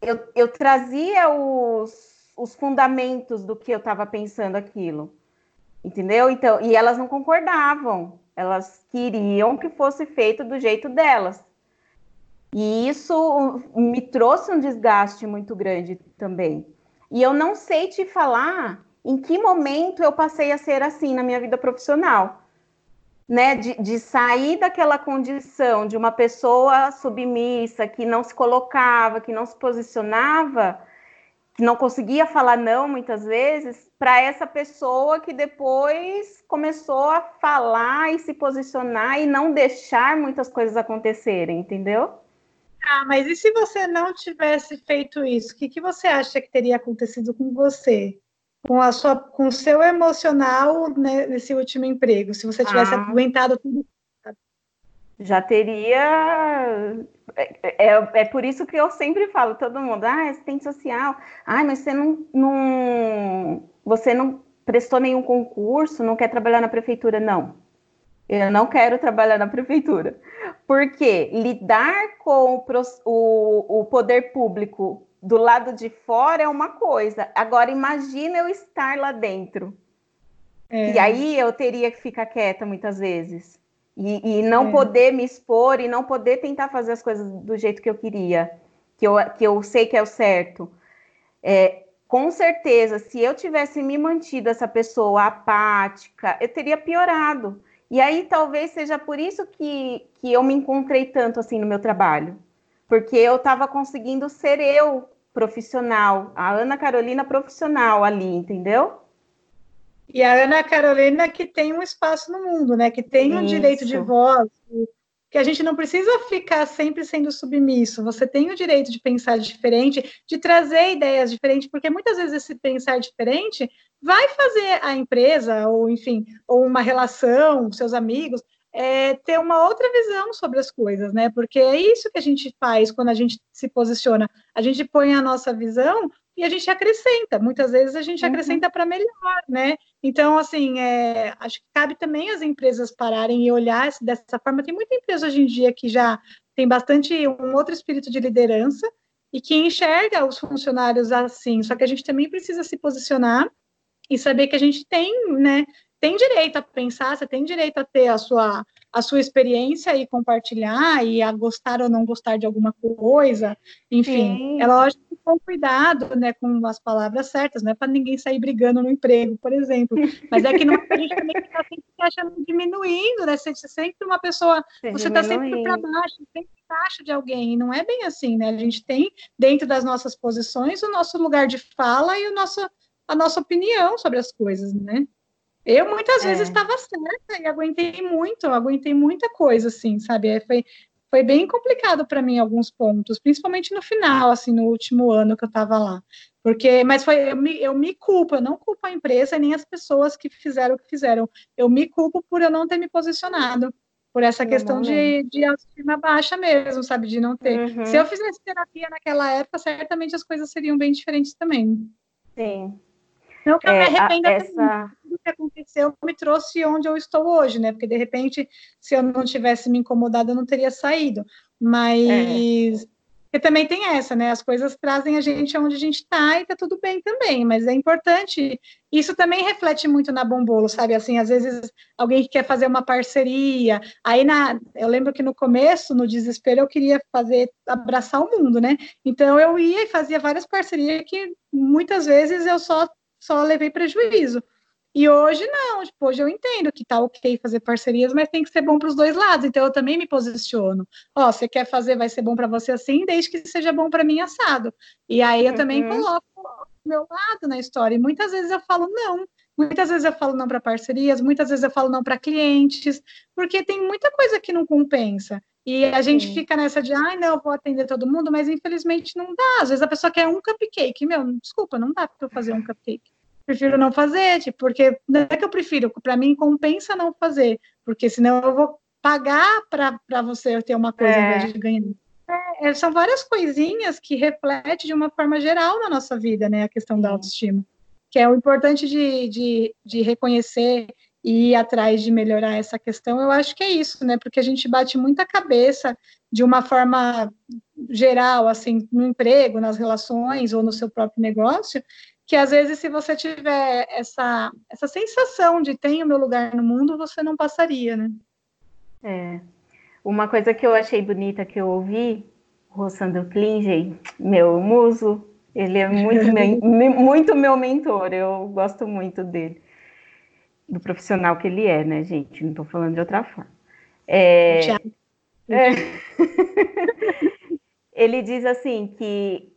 eu, eu trazia os, os fundamentos do que eu estava pensando aquilo. Entendeu? Então, e elas não concordavam. Elas queriam que fosse feito do jeito delas. E isso me trouxe um desgaste muito grande também. E eu não sei te falar em que momento eu passei a ser assim na minha vida profissional né, de, de, sair daquela condição de uma pessoa submissa, que não se colocava, que não se posicionava, que não conseguia falar não muitas vezes, para essa pessoa que depois começou a falar e se posicionar e não deixar muitas coisas acontecerem, entendeu? Ah, mas e se você não tivesse feito isso? O que, que você acha que teria acontecido com você? Com a sua, com o seu emocional né, nesse último emprego, se você tivesse ah. aguentado tudo. Já teria. É, é, é, por isso que eu sempre falo, todo mundo, ah, assistente social, ah, mas você não, não, você não prestou nenhum concurso, não quer trabalhar na prefeitura, não. Eu não quero trabalhar na prefeitura. Porque lidar com o, o, o poder público do lado de fora é uma coisa. Agora, imagina eu estar lá dentro. É. E aí eu teria que ficar quieta muitas vezes. E, e não é. poder me expor e não poder tentar fazer as coisas do jeito que eu queria, que eu, que eu sei que é o certo. É, com certeza, se eu tivesse me mantido essa pessoa apática, eu teria piorado. E aí talvez seja por isso que, que eu me encontrei tanto assim no meu trabalho. Porque eu estava conseguindo ser eu profissional, a Ana Carolina profissional ali, entendeu? E a Ana Carolina que tem um espaço no mundo, né? Que tem um Isso. direito de voz, que a gente não precisa ficar sempre sendo submisso. Você tem o direito de pensar diferente, de trazer ideias diferentes, porque muitas vezes esse pensar diferente vai fazer a empresa, ou enfim, ou uma relação, seus amigos, é, ter uma outra visão sobre as coisas, né? Porque é isso que a gente faz quando a gente se posiciona. A gente põe a nossa visão e a gente acrescenta. Muitas vezes a gente uhum. acrescenta para melhor, né? Então, assim, é, acho que cabe também as empresas pararem e olhar dessa forma. Tem muita empresa hoje em dia que já tem bastante um outro espírito de liderança e que enxerga os funcionários assim. Só que a gente também precisa se posicionar e saber que a gente tem, né, tem direito a pensar, você tem direito a ter a sua, a sua experiência e compartilhar, e a gostar ou não gostar de alguma coisa, enfim. Sim. É lógico que com cuidado, né, com as palavras certas, não é para ninguém sair brigando no emprego, por exemplo. Mas é que não, a gente também está sempre se achando diminuindo, né? Você sempre uma pessoa, você está sempre para baixo, sempre abaixo de alguém, e não é bem assim, né? A gente tem, dentro das nossas posições, o nosso lugar de fala e o nosso, a nossa opinião sobre as coisas, né? Eu muitas é. vezes estava certa e aguentei muito, aguentei muita coisa, assim, sabe? É, foi, foi bem complicado para mim alguns pontos, principalmente no final, assim, no último ano que eu estava lá. Porque, mas foi, eu me, eu me culpo, eu não culpo a empresa nem as pessoas que fizeram o que fizeram. Eu me culpo por eu não ter me posicionado, por essa questão de, de autoestima baixa mesmo, sabe? De não ter. Uhum. Se eu fizesse terapia naquela época, certamente as coisas seriam bem diferentes também. Sim. Não que eu é, me arrependa a, essa... que aconteceu me trouxe onde eu estou hoje, né? Porque de repente, se eu não tivesse me incomodado, eu não teria saído. Mas é. também tem essa, né? As coisas trazem a gente aonde a gente está e tá tudo bem também, mas é importante. Isso também reflete muito na Bombolo, sabe? Assim, às vezes alguém que quer fazer uma parceria, aí na, eu lembro que no começo, no desespero, eu queria fazer abraçar o mundo, né? Então eu ia e fazia várias parcerias que muitas vezes eu só só levei prejuízo. E hoje não, tipo, hoje eu entendo que tá ok fazer parcerias, mas tem que ser bom para os dois lados. Então eu também me posiciono. Ó, você quer fazer, vai ser bom para você assim, desde que seja bom para mim assado. E aí eu uhum. também coloco o meu lado na história. E muitas vezes eu falo não. Muitas vezes eu falo não para parcerias, muitas vezes eu falo não para clientes, porque tem muita coisa que não compensa. E a gente Sim. fica nessa de, ai, não, eu vou atender todo mundo, mas infelizmente não dá. Às vezes a pessoa quer um cupcake. Meu, desculpa, não dá para eu fazer um cupcake. Prefiro não fazer, tipo, porque não é que eu prefiro, para mim compensa não fazer, porque senão eu vou pagar para você ter uma coisa é. em vez de ganhar. É, é, são várias coisinhas que refletem de uma forma geral na nossa vida, né, a questão da autoestima, que é o importante de, de, de reconhecer e ir atrás de melhorar essa questão, eu acho que é isso, né? Porque a gente bate muita cabeça de uma forma geral, assim, no emprego, nas relações ou no seu próprio negócio, que às vezes se você tiver essa, essa sensação de tenho meu lugar no mundo, você não passaria, né? É. Uma coisa que eu achei bonita que eu ouvi, o Sandro Klinger, meu muso, ele é muito, meu, muito meu mentor, eu gosto muito dele do profissional que ele é, né, gente? Não estou falando de outra forma. É, é, ele diz assim que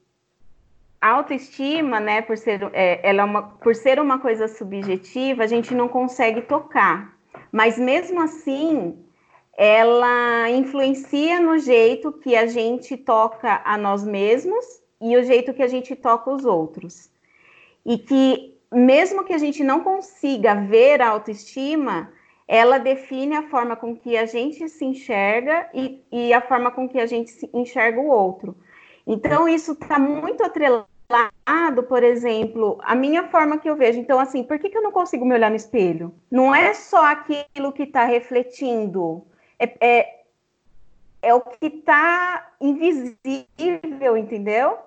autoestima, né, por ser, é, ela é uma, por ser uma coisa subjetiva, a gente não consegue tocar. Mas mesmo assim, ela influencia no jeito que a gente toca a nós mesmos e o jeito que a gente toca os outros. E que mesmo que a gente não consiga ver a autoestima, ela define a forma com que a gente se enxerga e, e a forma com que a gente enxerga o outro. Então, isso está muito atrelado, por exemplo, a minha forma que eu vejo. Então, assim, por que, que eu não consigo me olhar no espelho? Não é só aquilo que está refletindo, é, é, é o que está invisível, entendeu?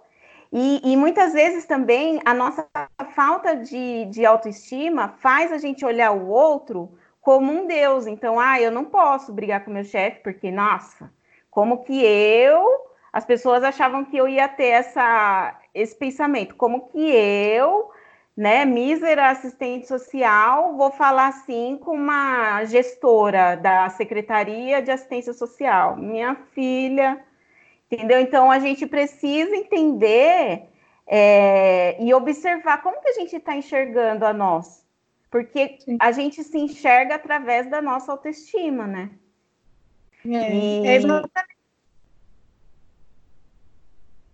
E, e, muitas vezes também a nossa falta de, de autoestima faz a gente olhar o outro como um Deus. Então, ah, eu não posso brigar com meu chefe, porque, nossa, como que eu. As pessoas achavam que eu ia ter essa, esse pensamento, como que eu, né, mísera assistente social, vou falar assim com uma gestora da Secretaria de Assistência Social, minha filha, entendeu? Então a gente precisa entender é, e observar como que a gente está enxergando a nós, porque Sim. a gente se enxerga através da nossa autoestima, né? É, e... é exatamente.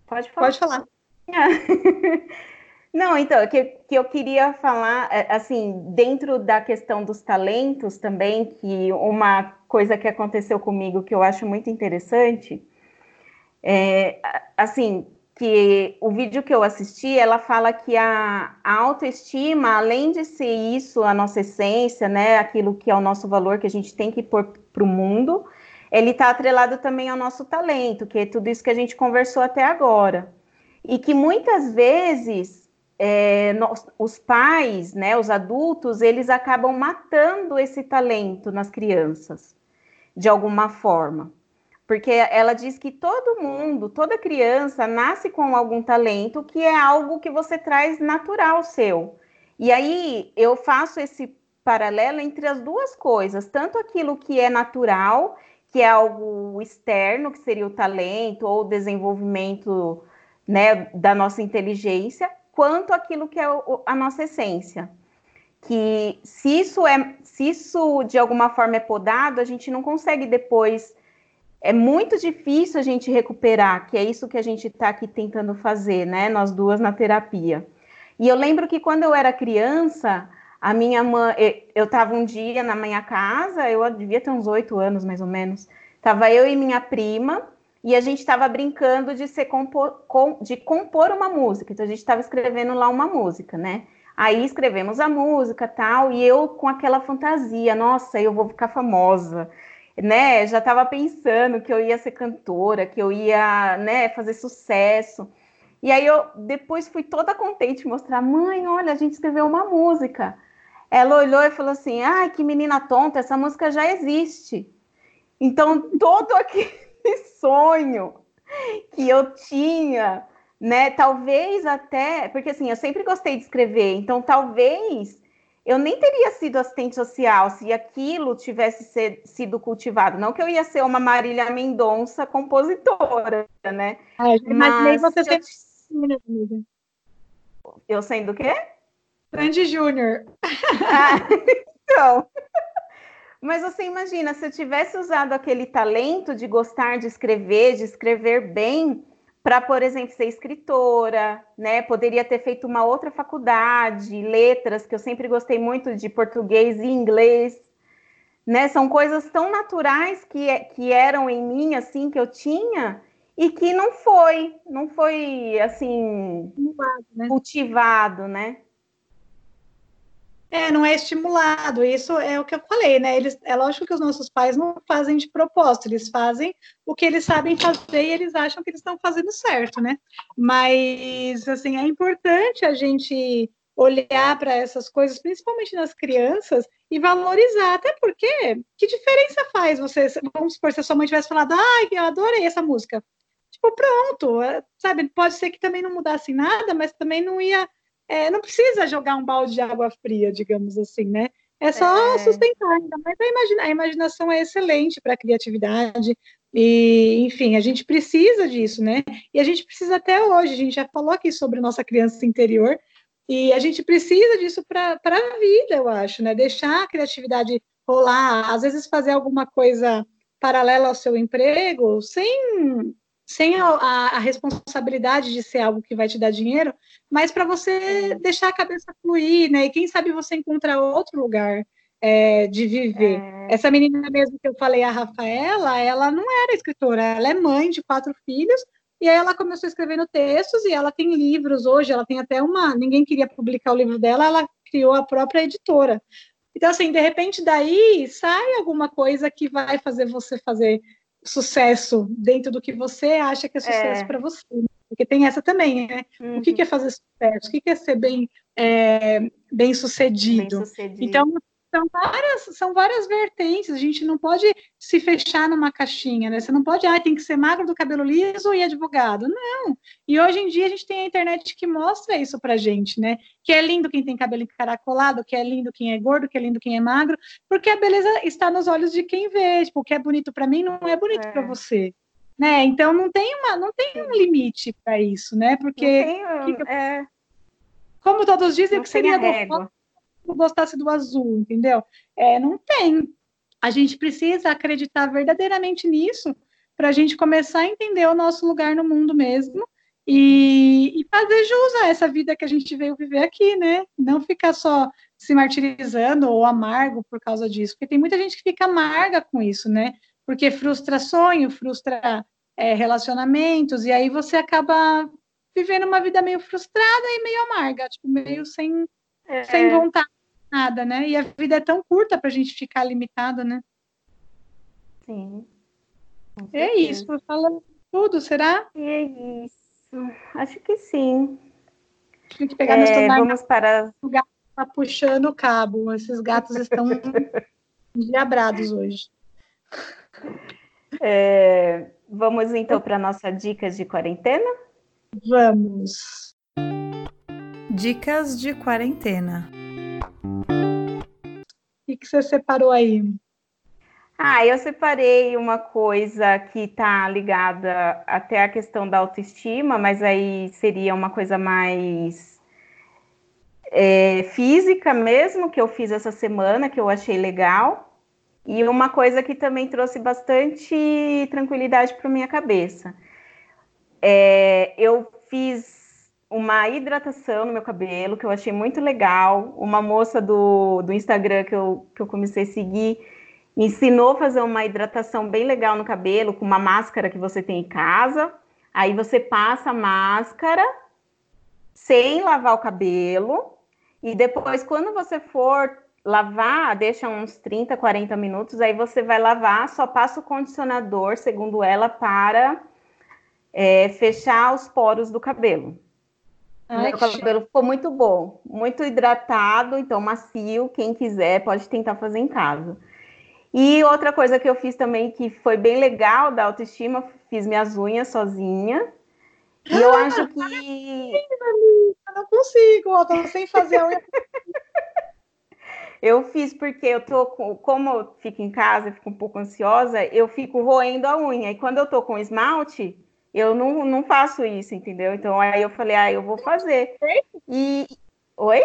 Pode falar. Pode falar. Não, então, que, que eu queria falar, é, assim, dentro da questão dos talentos também, que uma coisa que aconteceu comigo que eu acho muito interessante, é, assim, que o vídeo que eu assisti, ela fala que a, a autoestima, além de ser isso, a nossa essência, né, aquilo que é o nosso valor que a gente tem que pôr para o mundo, ele está atrelado também ao nosso talento, que é tudo isso que a gente conversou até agora. E que muitas vezes é, nós, os pais, né, os adultos, eles acabam matando esse talento nas crianças, de alguma forma porque ela diz que todo mundo, toda criança nasce com algum talento que é algo que você traz natural seu. E aí eu faço esse paralelo entre as duas coisas, tanto aquilo que é natural, que é algo externo, que seria o talento ou o desenvolvimento né, da nossa inteligência, quanto aquilo que é a nossa essência. Que se isso é, se isso de alguma forma é podado, a gente não consegue depois é muito difícil a gente recuperar, que é isso que a gente está aqui tentando fazer, né? Nós duas na terapia. E eu lembro que quando eu era criança, a minha mãe, eu estava um dia na minha casa, eu devia ter uns oito anos mais ou menos. Tava eu e minha prima e a gente estava brincando de ser compor, com, de compor uma música. Então a gente estava escrevendo lá uma música, né? Aí escrevemos a música tal e eu com aquela fantasia, nossa, eu vou ficar famosa né, já estava pensando que eu ia ser cantora, que eu ia, né, fazer sucesso. E aí eu depois fui toda contente mostrar, mãe, olha, a gente escreveu uma música. Ela olhou e falou assim: "Ai, que menina tonta, essa música já existe". Então, todo aquele sonho que eu tinha, né, talvez até, porque assim, eu sempre gostei de escrever, então talvez eu nem teria sido assistente social se aquilo tivesse ser, sido cultivado. Não que eu ia ser uma Marília Mendonça compositora, né? Ah, mas você ser eu... eu sendo o quê? Sandy Júnior. Ah, então. Mas você imagina, se eu tivesse usado aquele talento de gostar de escrever, de escrever bem, para, por exemplo, ser escritora, né? Poderia ter feito uma outra faculdade, letras, que eu sempre gostei muito de português e inglês, né? São coisas tão naturais que, que eram em mim, assim, que eu tinha, e que não foi, não foi, assim, né? cultivado, né? É, não é estimulado. Isso é o que eu falei, né? Eles, é lógico que os nossos pais não fazem de propósito, eles fazem o que eles sabem fazer e eles acham que eles estão fazendo certo, né? Mas, assim, é importante a gente olhar para essas coisas, principalmente nas crianças, e valorizar. Até porque, que diferença faz você, vamos supor, se a sua mãe tivesse falado, ai, eu adorei essa música. Tipo, pronto, é, sabe? Pode ser que também não mudasse nada, mas também não ia é, não precisa jogar um balde de água fria, digamos assim, né? É só é. sustentar. Mas a, imagina, a imaginação é excelente para a criatividade. E, enfim, a gente precisa disso, né? E a gente precisa até hoje. A gente já falou aqui sobre nossa criança interior. E a gente precisa disso para a vida, eu acho, né? Deixar a criatividade rolar, às vezes fazer alguma coisa paralela ao seu emprego, sem sem a, a, a, responsabilidade de ser algo que vai te dar dinheiro, mas para você deixar a cabeça fluir, né? E quem sabe você encontra outro lugar é, de viver. É... Essa menina mesmo que eu falei, a Rafaela, ela não era escritora, ela é mãe de quatro filhos, e aí ela começou escrevendo textos e ela tem livros hoje, ela tem até uma. Ninguém queria publicar o livro dela, ela criou a própria editora. Então, assim, de repente daí sai alguma coisa que vai fazer você fazer sucesso dentro do que você acha que é sucesso é. para você. Né? Porque tem essa também, né? Uhum. O que, é fazer sucesso? O que, é ser bem, é, bem, sucedido? bem sucedido? Então, são várias, são várias vertentes, a gente não pode se fechar numa caixinha, né? Você não pode, ah, tem que ser magro do cabelo liso e advogado. Não. E hoje em dia a gente tem a internet que mostra isso pra gente, né? Que é lindo quem tem cabelo encaracolado, que é lindo quem é gordo, que é lindo quem é magro, porque a beleza está nos olhos de quem vê. Tipo, o que é bonito para mim não é bonito é. para você. Né? Então não tem uma, não tem um limite para isso, né? Porque tem, que, é... como todos dizem, o que seria gostasse do azul, entendeu? É, não tem. A gente precisa acreditar verdadeiramente nisso para a gente começar a entender o nosso lugar no mundo mesmo e, e, fazer jus a essa vida que a gente veio viver aqui, né? Não ficar só se martirizando ou amargo por causa disso, porque tem muita gente que fica amarga com isso, né? Porque frustra sonho, frustra é, relacionamentos, e aí você acaba vivendo uma vida meio frustrada e meio amarga, tipo, meio sem, é. sem vontade nada, né? E a vida é tão curta para a gente ficar limitada, né? Sim. É isso, falando tudo, será? É isso. Acho que sim. Tem que pegar é, Vamos para. O gato está puxando o cabo. Esses gatos estão diabrados hoje. É, vamos então para nossa dicas de quarentena? Vamos. Dicas de quarentena. O que você separou aí? Ah, eu separei uma coisa que está ligada até a questão da autoestima, mas aí seria uma coisa mais é, física mesmo, que eu fiz essa semana, que eu achei legal. E uma coisa que também trouxe bastante tranquilidade para minha cabeça. É, eu fiz uma hidratação no meu cabelo, que eu achei muito legal. Uma moça do, do Instagram que eu, que eu comecei a seguir ensinou a fazer uma hidratação bem legal no cabelo, com uma máscara que você tem em casa. Aí você passa a máscara sem lavar o cabelo. E depois, quando você for lavar, deixa uns 30, 40 minutos, aí você vai lavar, só passa o condicionador, segundo ela, para é, fechar os poros do cabelo. Meu cabelo ficou muito bom, muito hidratado, então macio. Quem quiser pode tentar fazer em casa. E outra coisa que eu fiz também que foi bem legal da autoestima, fiz minhas unhas sozinha. E eu ah, acho que. Eu não consigo, eu tô sem fazer a unha. eu fiz porque eu tô com, como eu fico em casa, eu fico um pouco ansiosa, eu fico roendo a unha. E quando eu tô com esmalte, eu não, não faço isso, entendeu? Então aí eu falei, ah, eu vou fazer. E. Oi?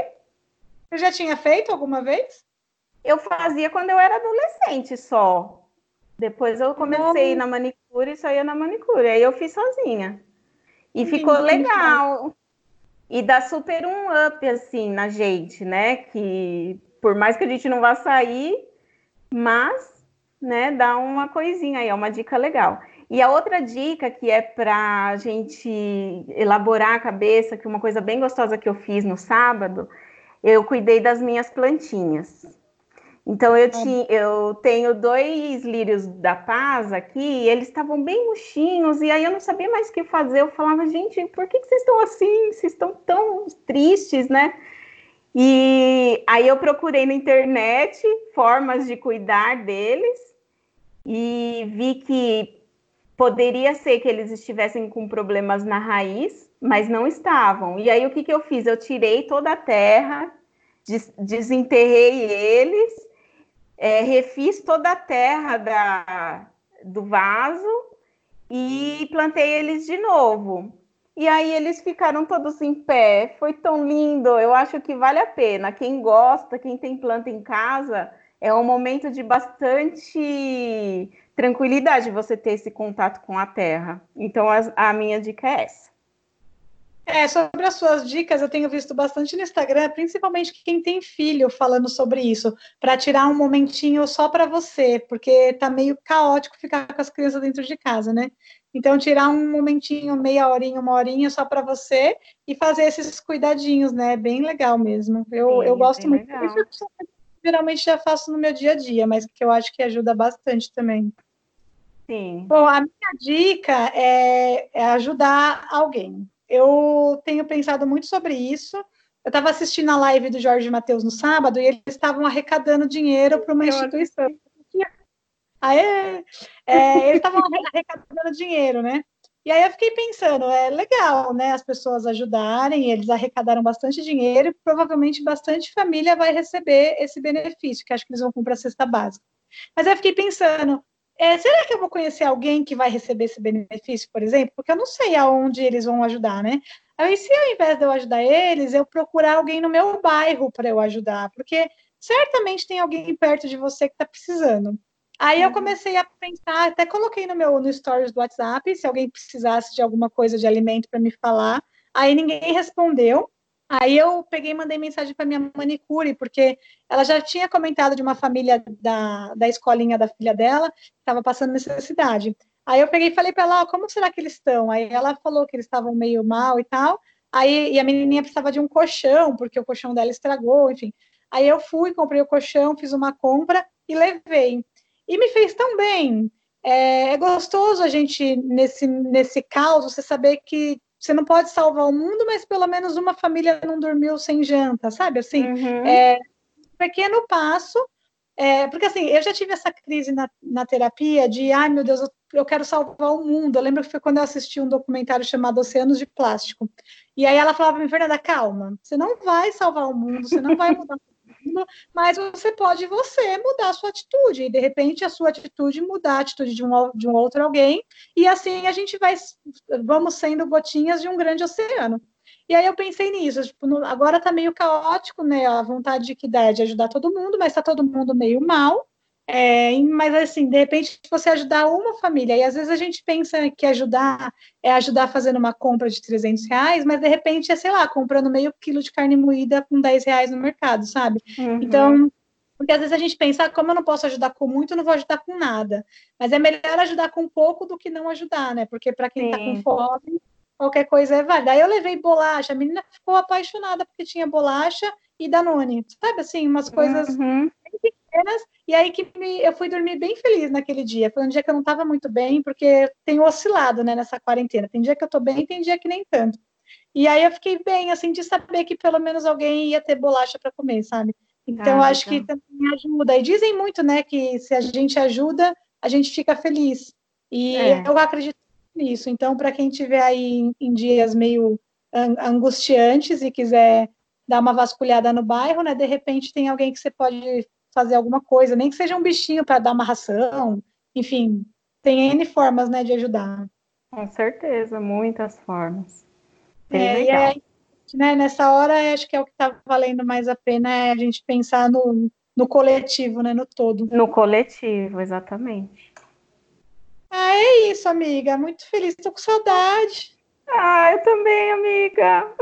Você já tinha feito alguma vez? Eu fazia quando eu era adolescente só. Depois eu comecei na manicure e só ia na manicure. Aí eu fiz sozinha. E ficou legal. E dá super um up, assim, na gente, né? Que por mais que a gente não vá sair, mas, né, dá uma coisinha aí, é uma dica legal. E a outra dica que é para a gente elaborar a cabeça, que uma coisa bem gostosa que eu fiz no sábado, eu cuidei das minhas plantinhas. Então eu, tinha, eu tenho dois lírios da paz aqui, e eles estavam bem murchinhos, e aí eu não sabia mais o que fazer. Eu falava, gente, por que, que vocês estão assim? Vocês estão tão tristes, né? E aí eu procurei na internet formas de cuidar deles e vi que Poderia ser que eles estivessem com problemas na raiz, mas não estavam. E aí o que, que eu fiz? Eu tirei toda a terra, des desenterrei eles, é, refiz toda a terra da, do vaso e plantei eles de novo. E aí eles ficaram todos em pé. Foi tão lindo. Eu acho que vale a pena. Quem gosta, quem tem planta em casa, é um momento de bastante tranquilidade você ter esse contato com a terra. Então, a, a minha dica é essa. É, sobre as suas dicas, eu tenho visto bastante no Instagram, principalmente quem tem filho falando sobre isso, para tirar um momentinho só para você, porque tá meio caótico ficar com as crianças dentro de casa, né? Então, tirar um momentinho, meia horinha, uma horinha só para você e fazer esses cuidadinhos, né? Bem legal mesmo. Eu, Sim, eu gosto muito. Legal. Geralmente já faço no meu dia a dia, mas que eu acho que ajuda bastante também. Sim. Bom, a minha dica é, é ajudar alguém. Eu tenho pensado muito sobre isso. eu estava assistindo a live do Jorge Matheus no sábado e eles estavam arrecadando dinheiro para uma instituição. Aí, é, eles estavam arrecadando dinheiro, né? E aí eu fiquei pensando, é legal, né, as pessoas ajudarem, eles arrecadaram bastante dinheiro e provavelmente bastante família vai receber esse benefício, que acho que eles vão comprar a cesta básica. Mas eu fiquei pensando, é, será que eu vou conhecer alguém que vai receber esse benefício, por exemplo? Porque eu não sei aonde eles vão ajudar, né? Aí, se ao invés de eu ajudar eles, eu procurar alguém no meu bairro para eu ajudar, porque certamente tem alguém perto de você que está precisando. Aí eu uhum. comecei a pensar, até coloquei no meu no stories do WhatsApp, se alguém precisasse de alguma coisa de alimento para me falar. Aí ninguém respondeu. Aí eu peguei e mandei mensagem para minha manicure, porque ela já tinha comentado de uma família da, da escolinha da filha dela que estava passando necessidade. Aí eu peguei e falei para ela, oh, como será que eles estão? Aí ela falou que eles estavam meio mal e tal. Aí e a menininha precisava de um colchão, porque o colchão dela estragou, enfim. Aí eu fui, comprei o colchão, fiz uma compra e levei e me fez tão bem. É, é gostoso a gente, nesse, nesse caos, você saber que você não pode salvar o mundo, mas pelo menos uma família não dormiu sem janta, sabe? Assim, uhum. é pequeno passo. É, porque assim, eu já tive essa crise na, na terapia de, ai meu Deus, eu, eu, quero salvar o mundo. Eu lembro que foi quando eu assisti um documentário chamado Oceanos de Plástico. E aí ela falava para mim, Fernanda, calma, você não vai salvar o mundo, você não vai mudar mas você pode você mudar a sua atitude, e de repente a sua atitude mudar a atitude de um, de um outro alguém, e assim a gente vai, vamos sendo gotinhas de um grande oceano. E aí eu pensei nisso, tipo, no, agora tá meio caótico, né, a vontade que dá é de ajudar todo mundo, mas tá todo mundo meio mal, é, mas assim, de repente, você ajudar uma família, e às vezes a gente pensa que ajudar é ajudar fazendo uma compra de 300 reais, mas de repente é, sei lá, comprando meio quilo de carne moída com 10 reais no mercado, sabe? Uhum. Então, porque às vezes a gente pensa, ah, como eu não posso ajudar com muito, eu não vou ajudar com nada. Mas é melhor ajudar com pouco do que não ajudar, né? Porque para quem está com fome, qualquer coisa é válida. Aí eu levei bolacha, a menina ficou apaixonada porque tinha bolacha e Danone, sabe assim, umas coisas uhum. E aí que me, eu fui dormir bem feliz naquele dia. Foi um dia que eu não estava muito bem, porque tenho oscilado né, nessa quarentena. Tem dia que eu estou bem, tem dia que nem tanto. E aí eu fiquei bem, assim, de saber que pelo menos alguém ia ter bolacha para comer, sabe? Então, ah, acho que também ajuda. E dizem muito, né, que se a gente ajuda, a gente fica feliz. E é. eu acredito nisso. Então, para quem estiver aí em, em dias meio angustiantes e quiser dar uma vasculhada no bairro, né, de repente tem alguém que você pode fazer alguma coisa, nem que seja um bichinho para dar uma ração, enfim, tem N formas, né, de ajudar. Com certeza, muitas formas. Bem é, legal. Aí, né, nessa hora, acho que é o que está valendo mais a pena é a gente pensar no, no coletivo, né, no todo. No coletivo, exatamente. Ah, é isso, amiga. Muito feliz, estou com saudade. Ah, eu também, amiga.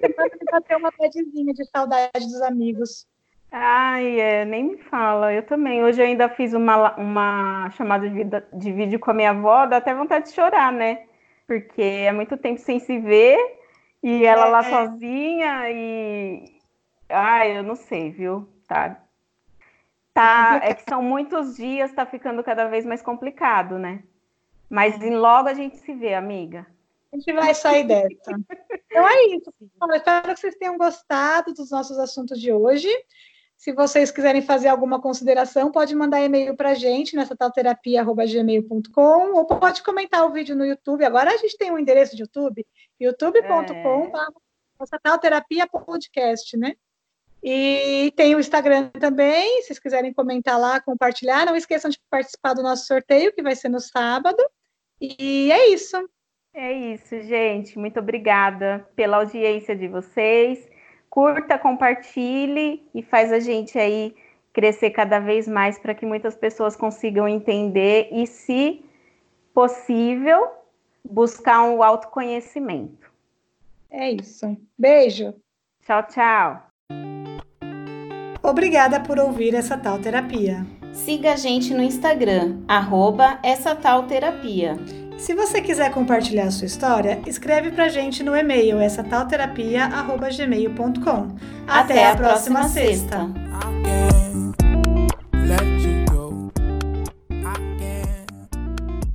Que bateu uma pedezinha de saudade dos amigos. Ai, é, nem me fala. Eu também. Hoje eu ainda fiz uma, uma chamada de, vida, de vídeo com a minha avó, dá até vontade de chorar, né? Porque é muito tempo sem se ver e ela é, lá é. sozinha e. Ai, eu não sei, viu? Tá. Tá, é que são muitos dias, tá ficando cada vez mais complicado, né? Mas em logo a gente se vê, amiga. A gente vai sair dessa. Então é isso. Eu espero que vocês tenham gostado dos nossos assuntos de hoje. Se vocês quiserem fazer alguma consideração, pode mandar e-mail para a gente nessa talterapia.gmail.com ou pode comentar o vídeo no YouTube. Agora a gente tem um endereço de YouTube, youtube.com nossa talterapia podcast, né? E tem o Instagram também, se vocês quiserem comentar lá, compartilhar. Não esqueçam de participar do nosso sorteio, que vai ser no sábado. E é isso. É isso, gente. Muito obrigada pela audiência de vocês curta, compartilhe e faz a gente aí crescer cada vez mais para que muitas pessoas consigam entender e, se possível, buscar um autoconhecimento. É isso. Beijo. Tchau, tchau. Obrigada por ouvir essa tal terapia. Siga a gente no Instagram, arroba essa tal terapia. Se você quiser compartilhar sua história, escreve pra gente no e-mail essa talterapia@gmail.com. Até, Até a próxima, próxima sexta. sexta.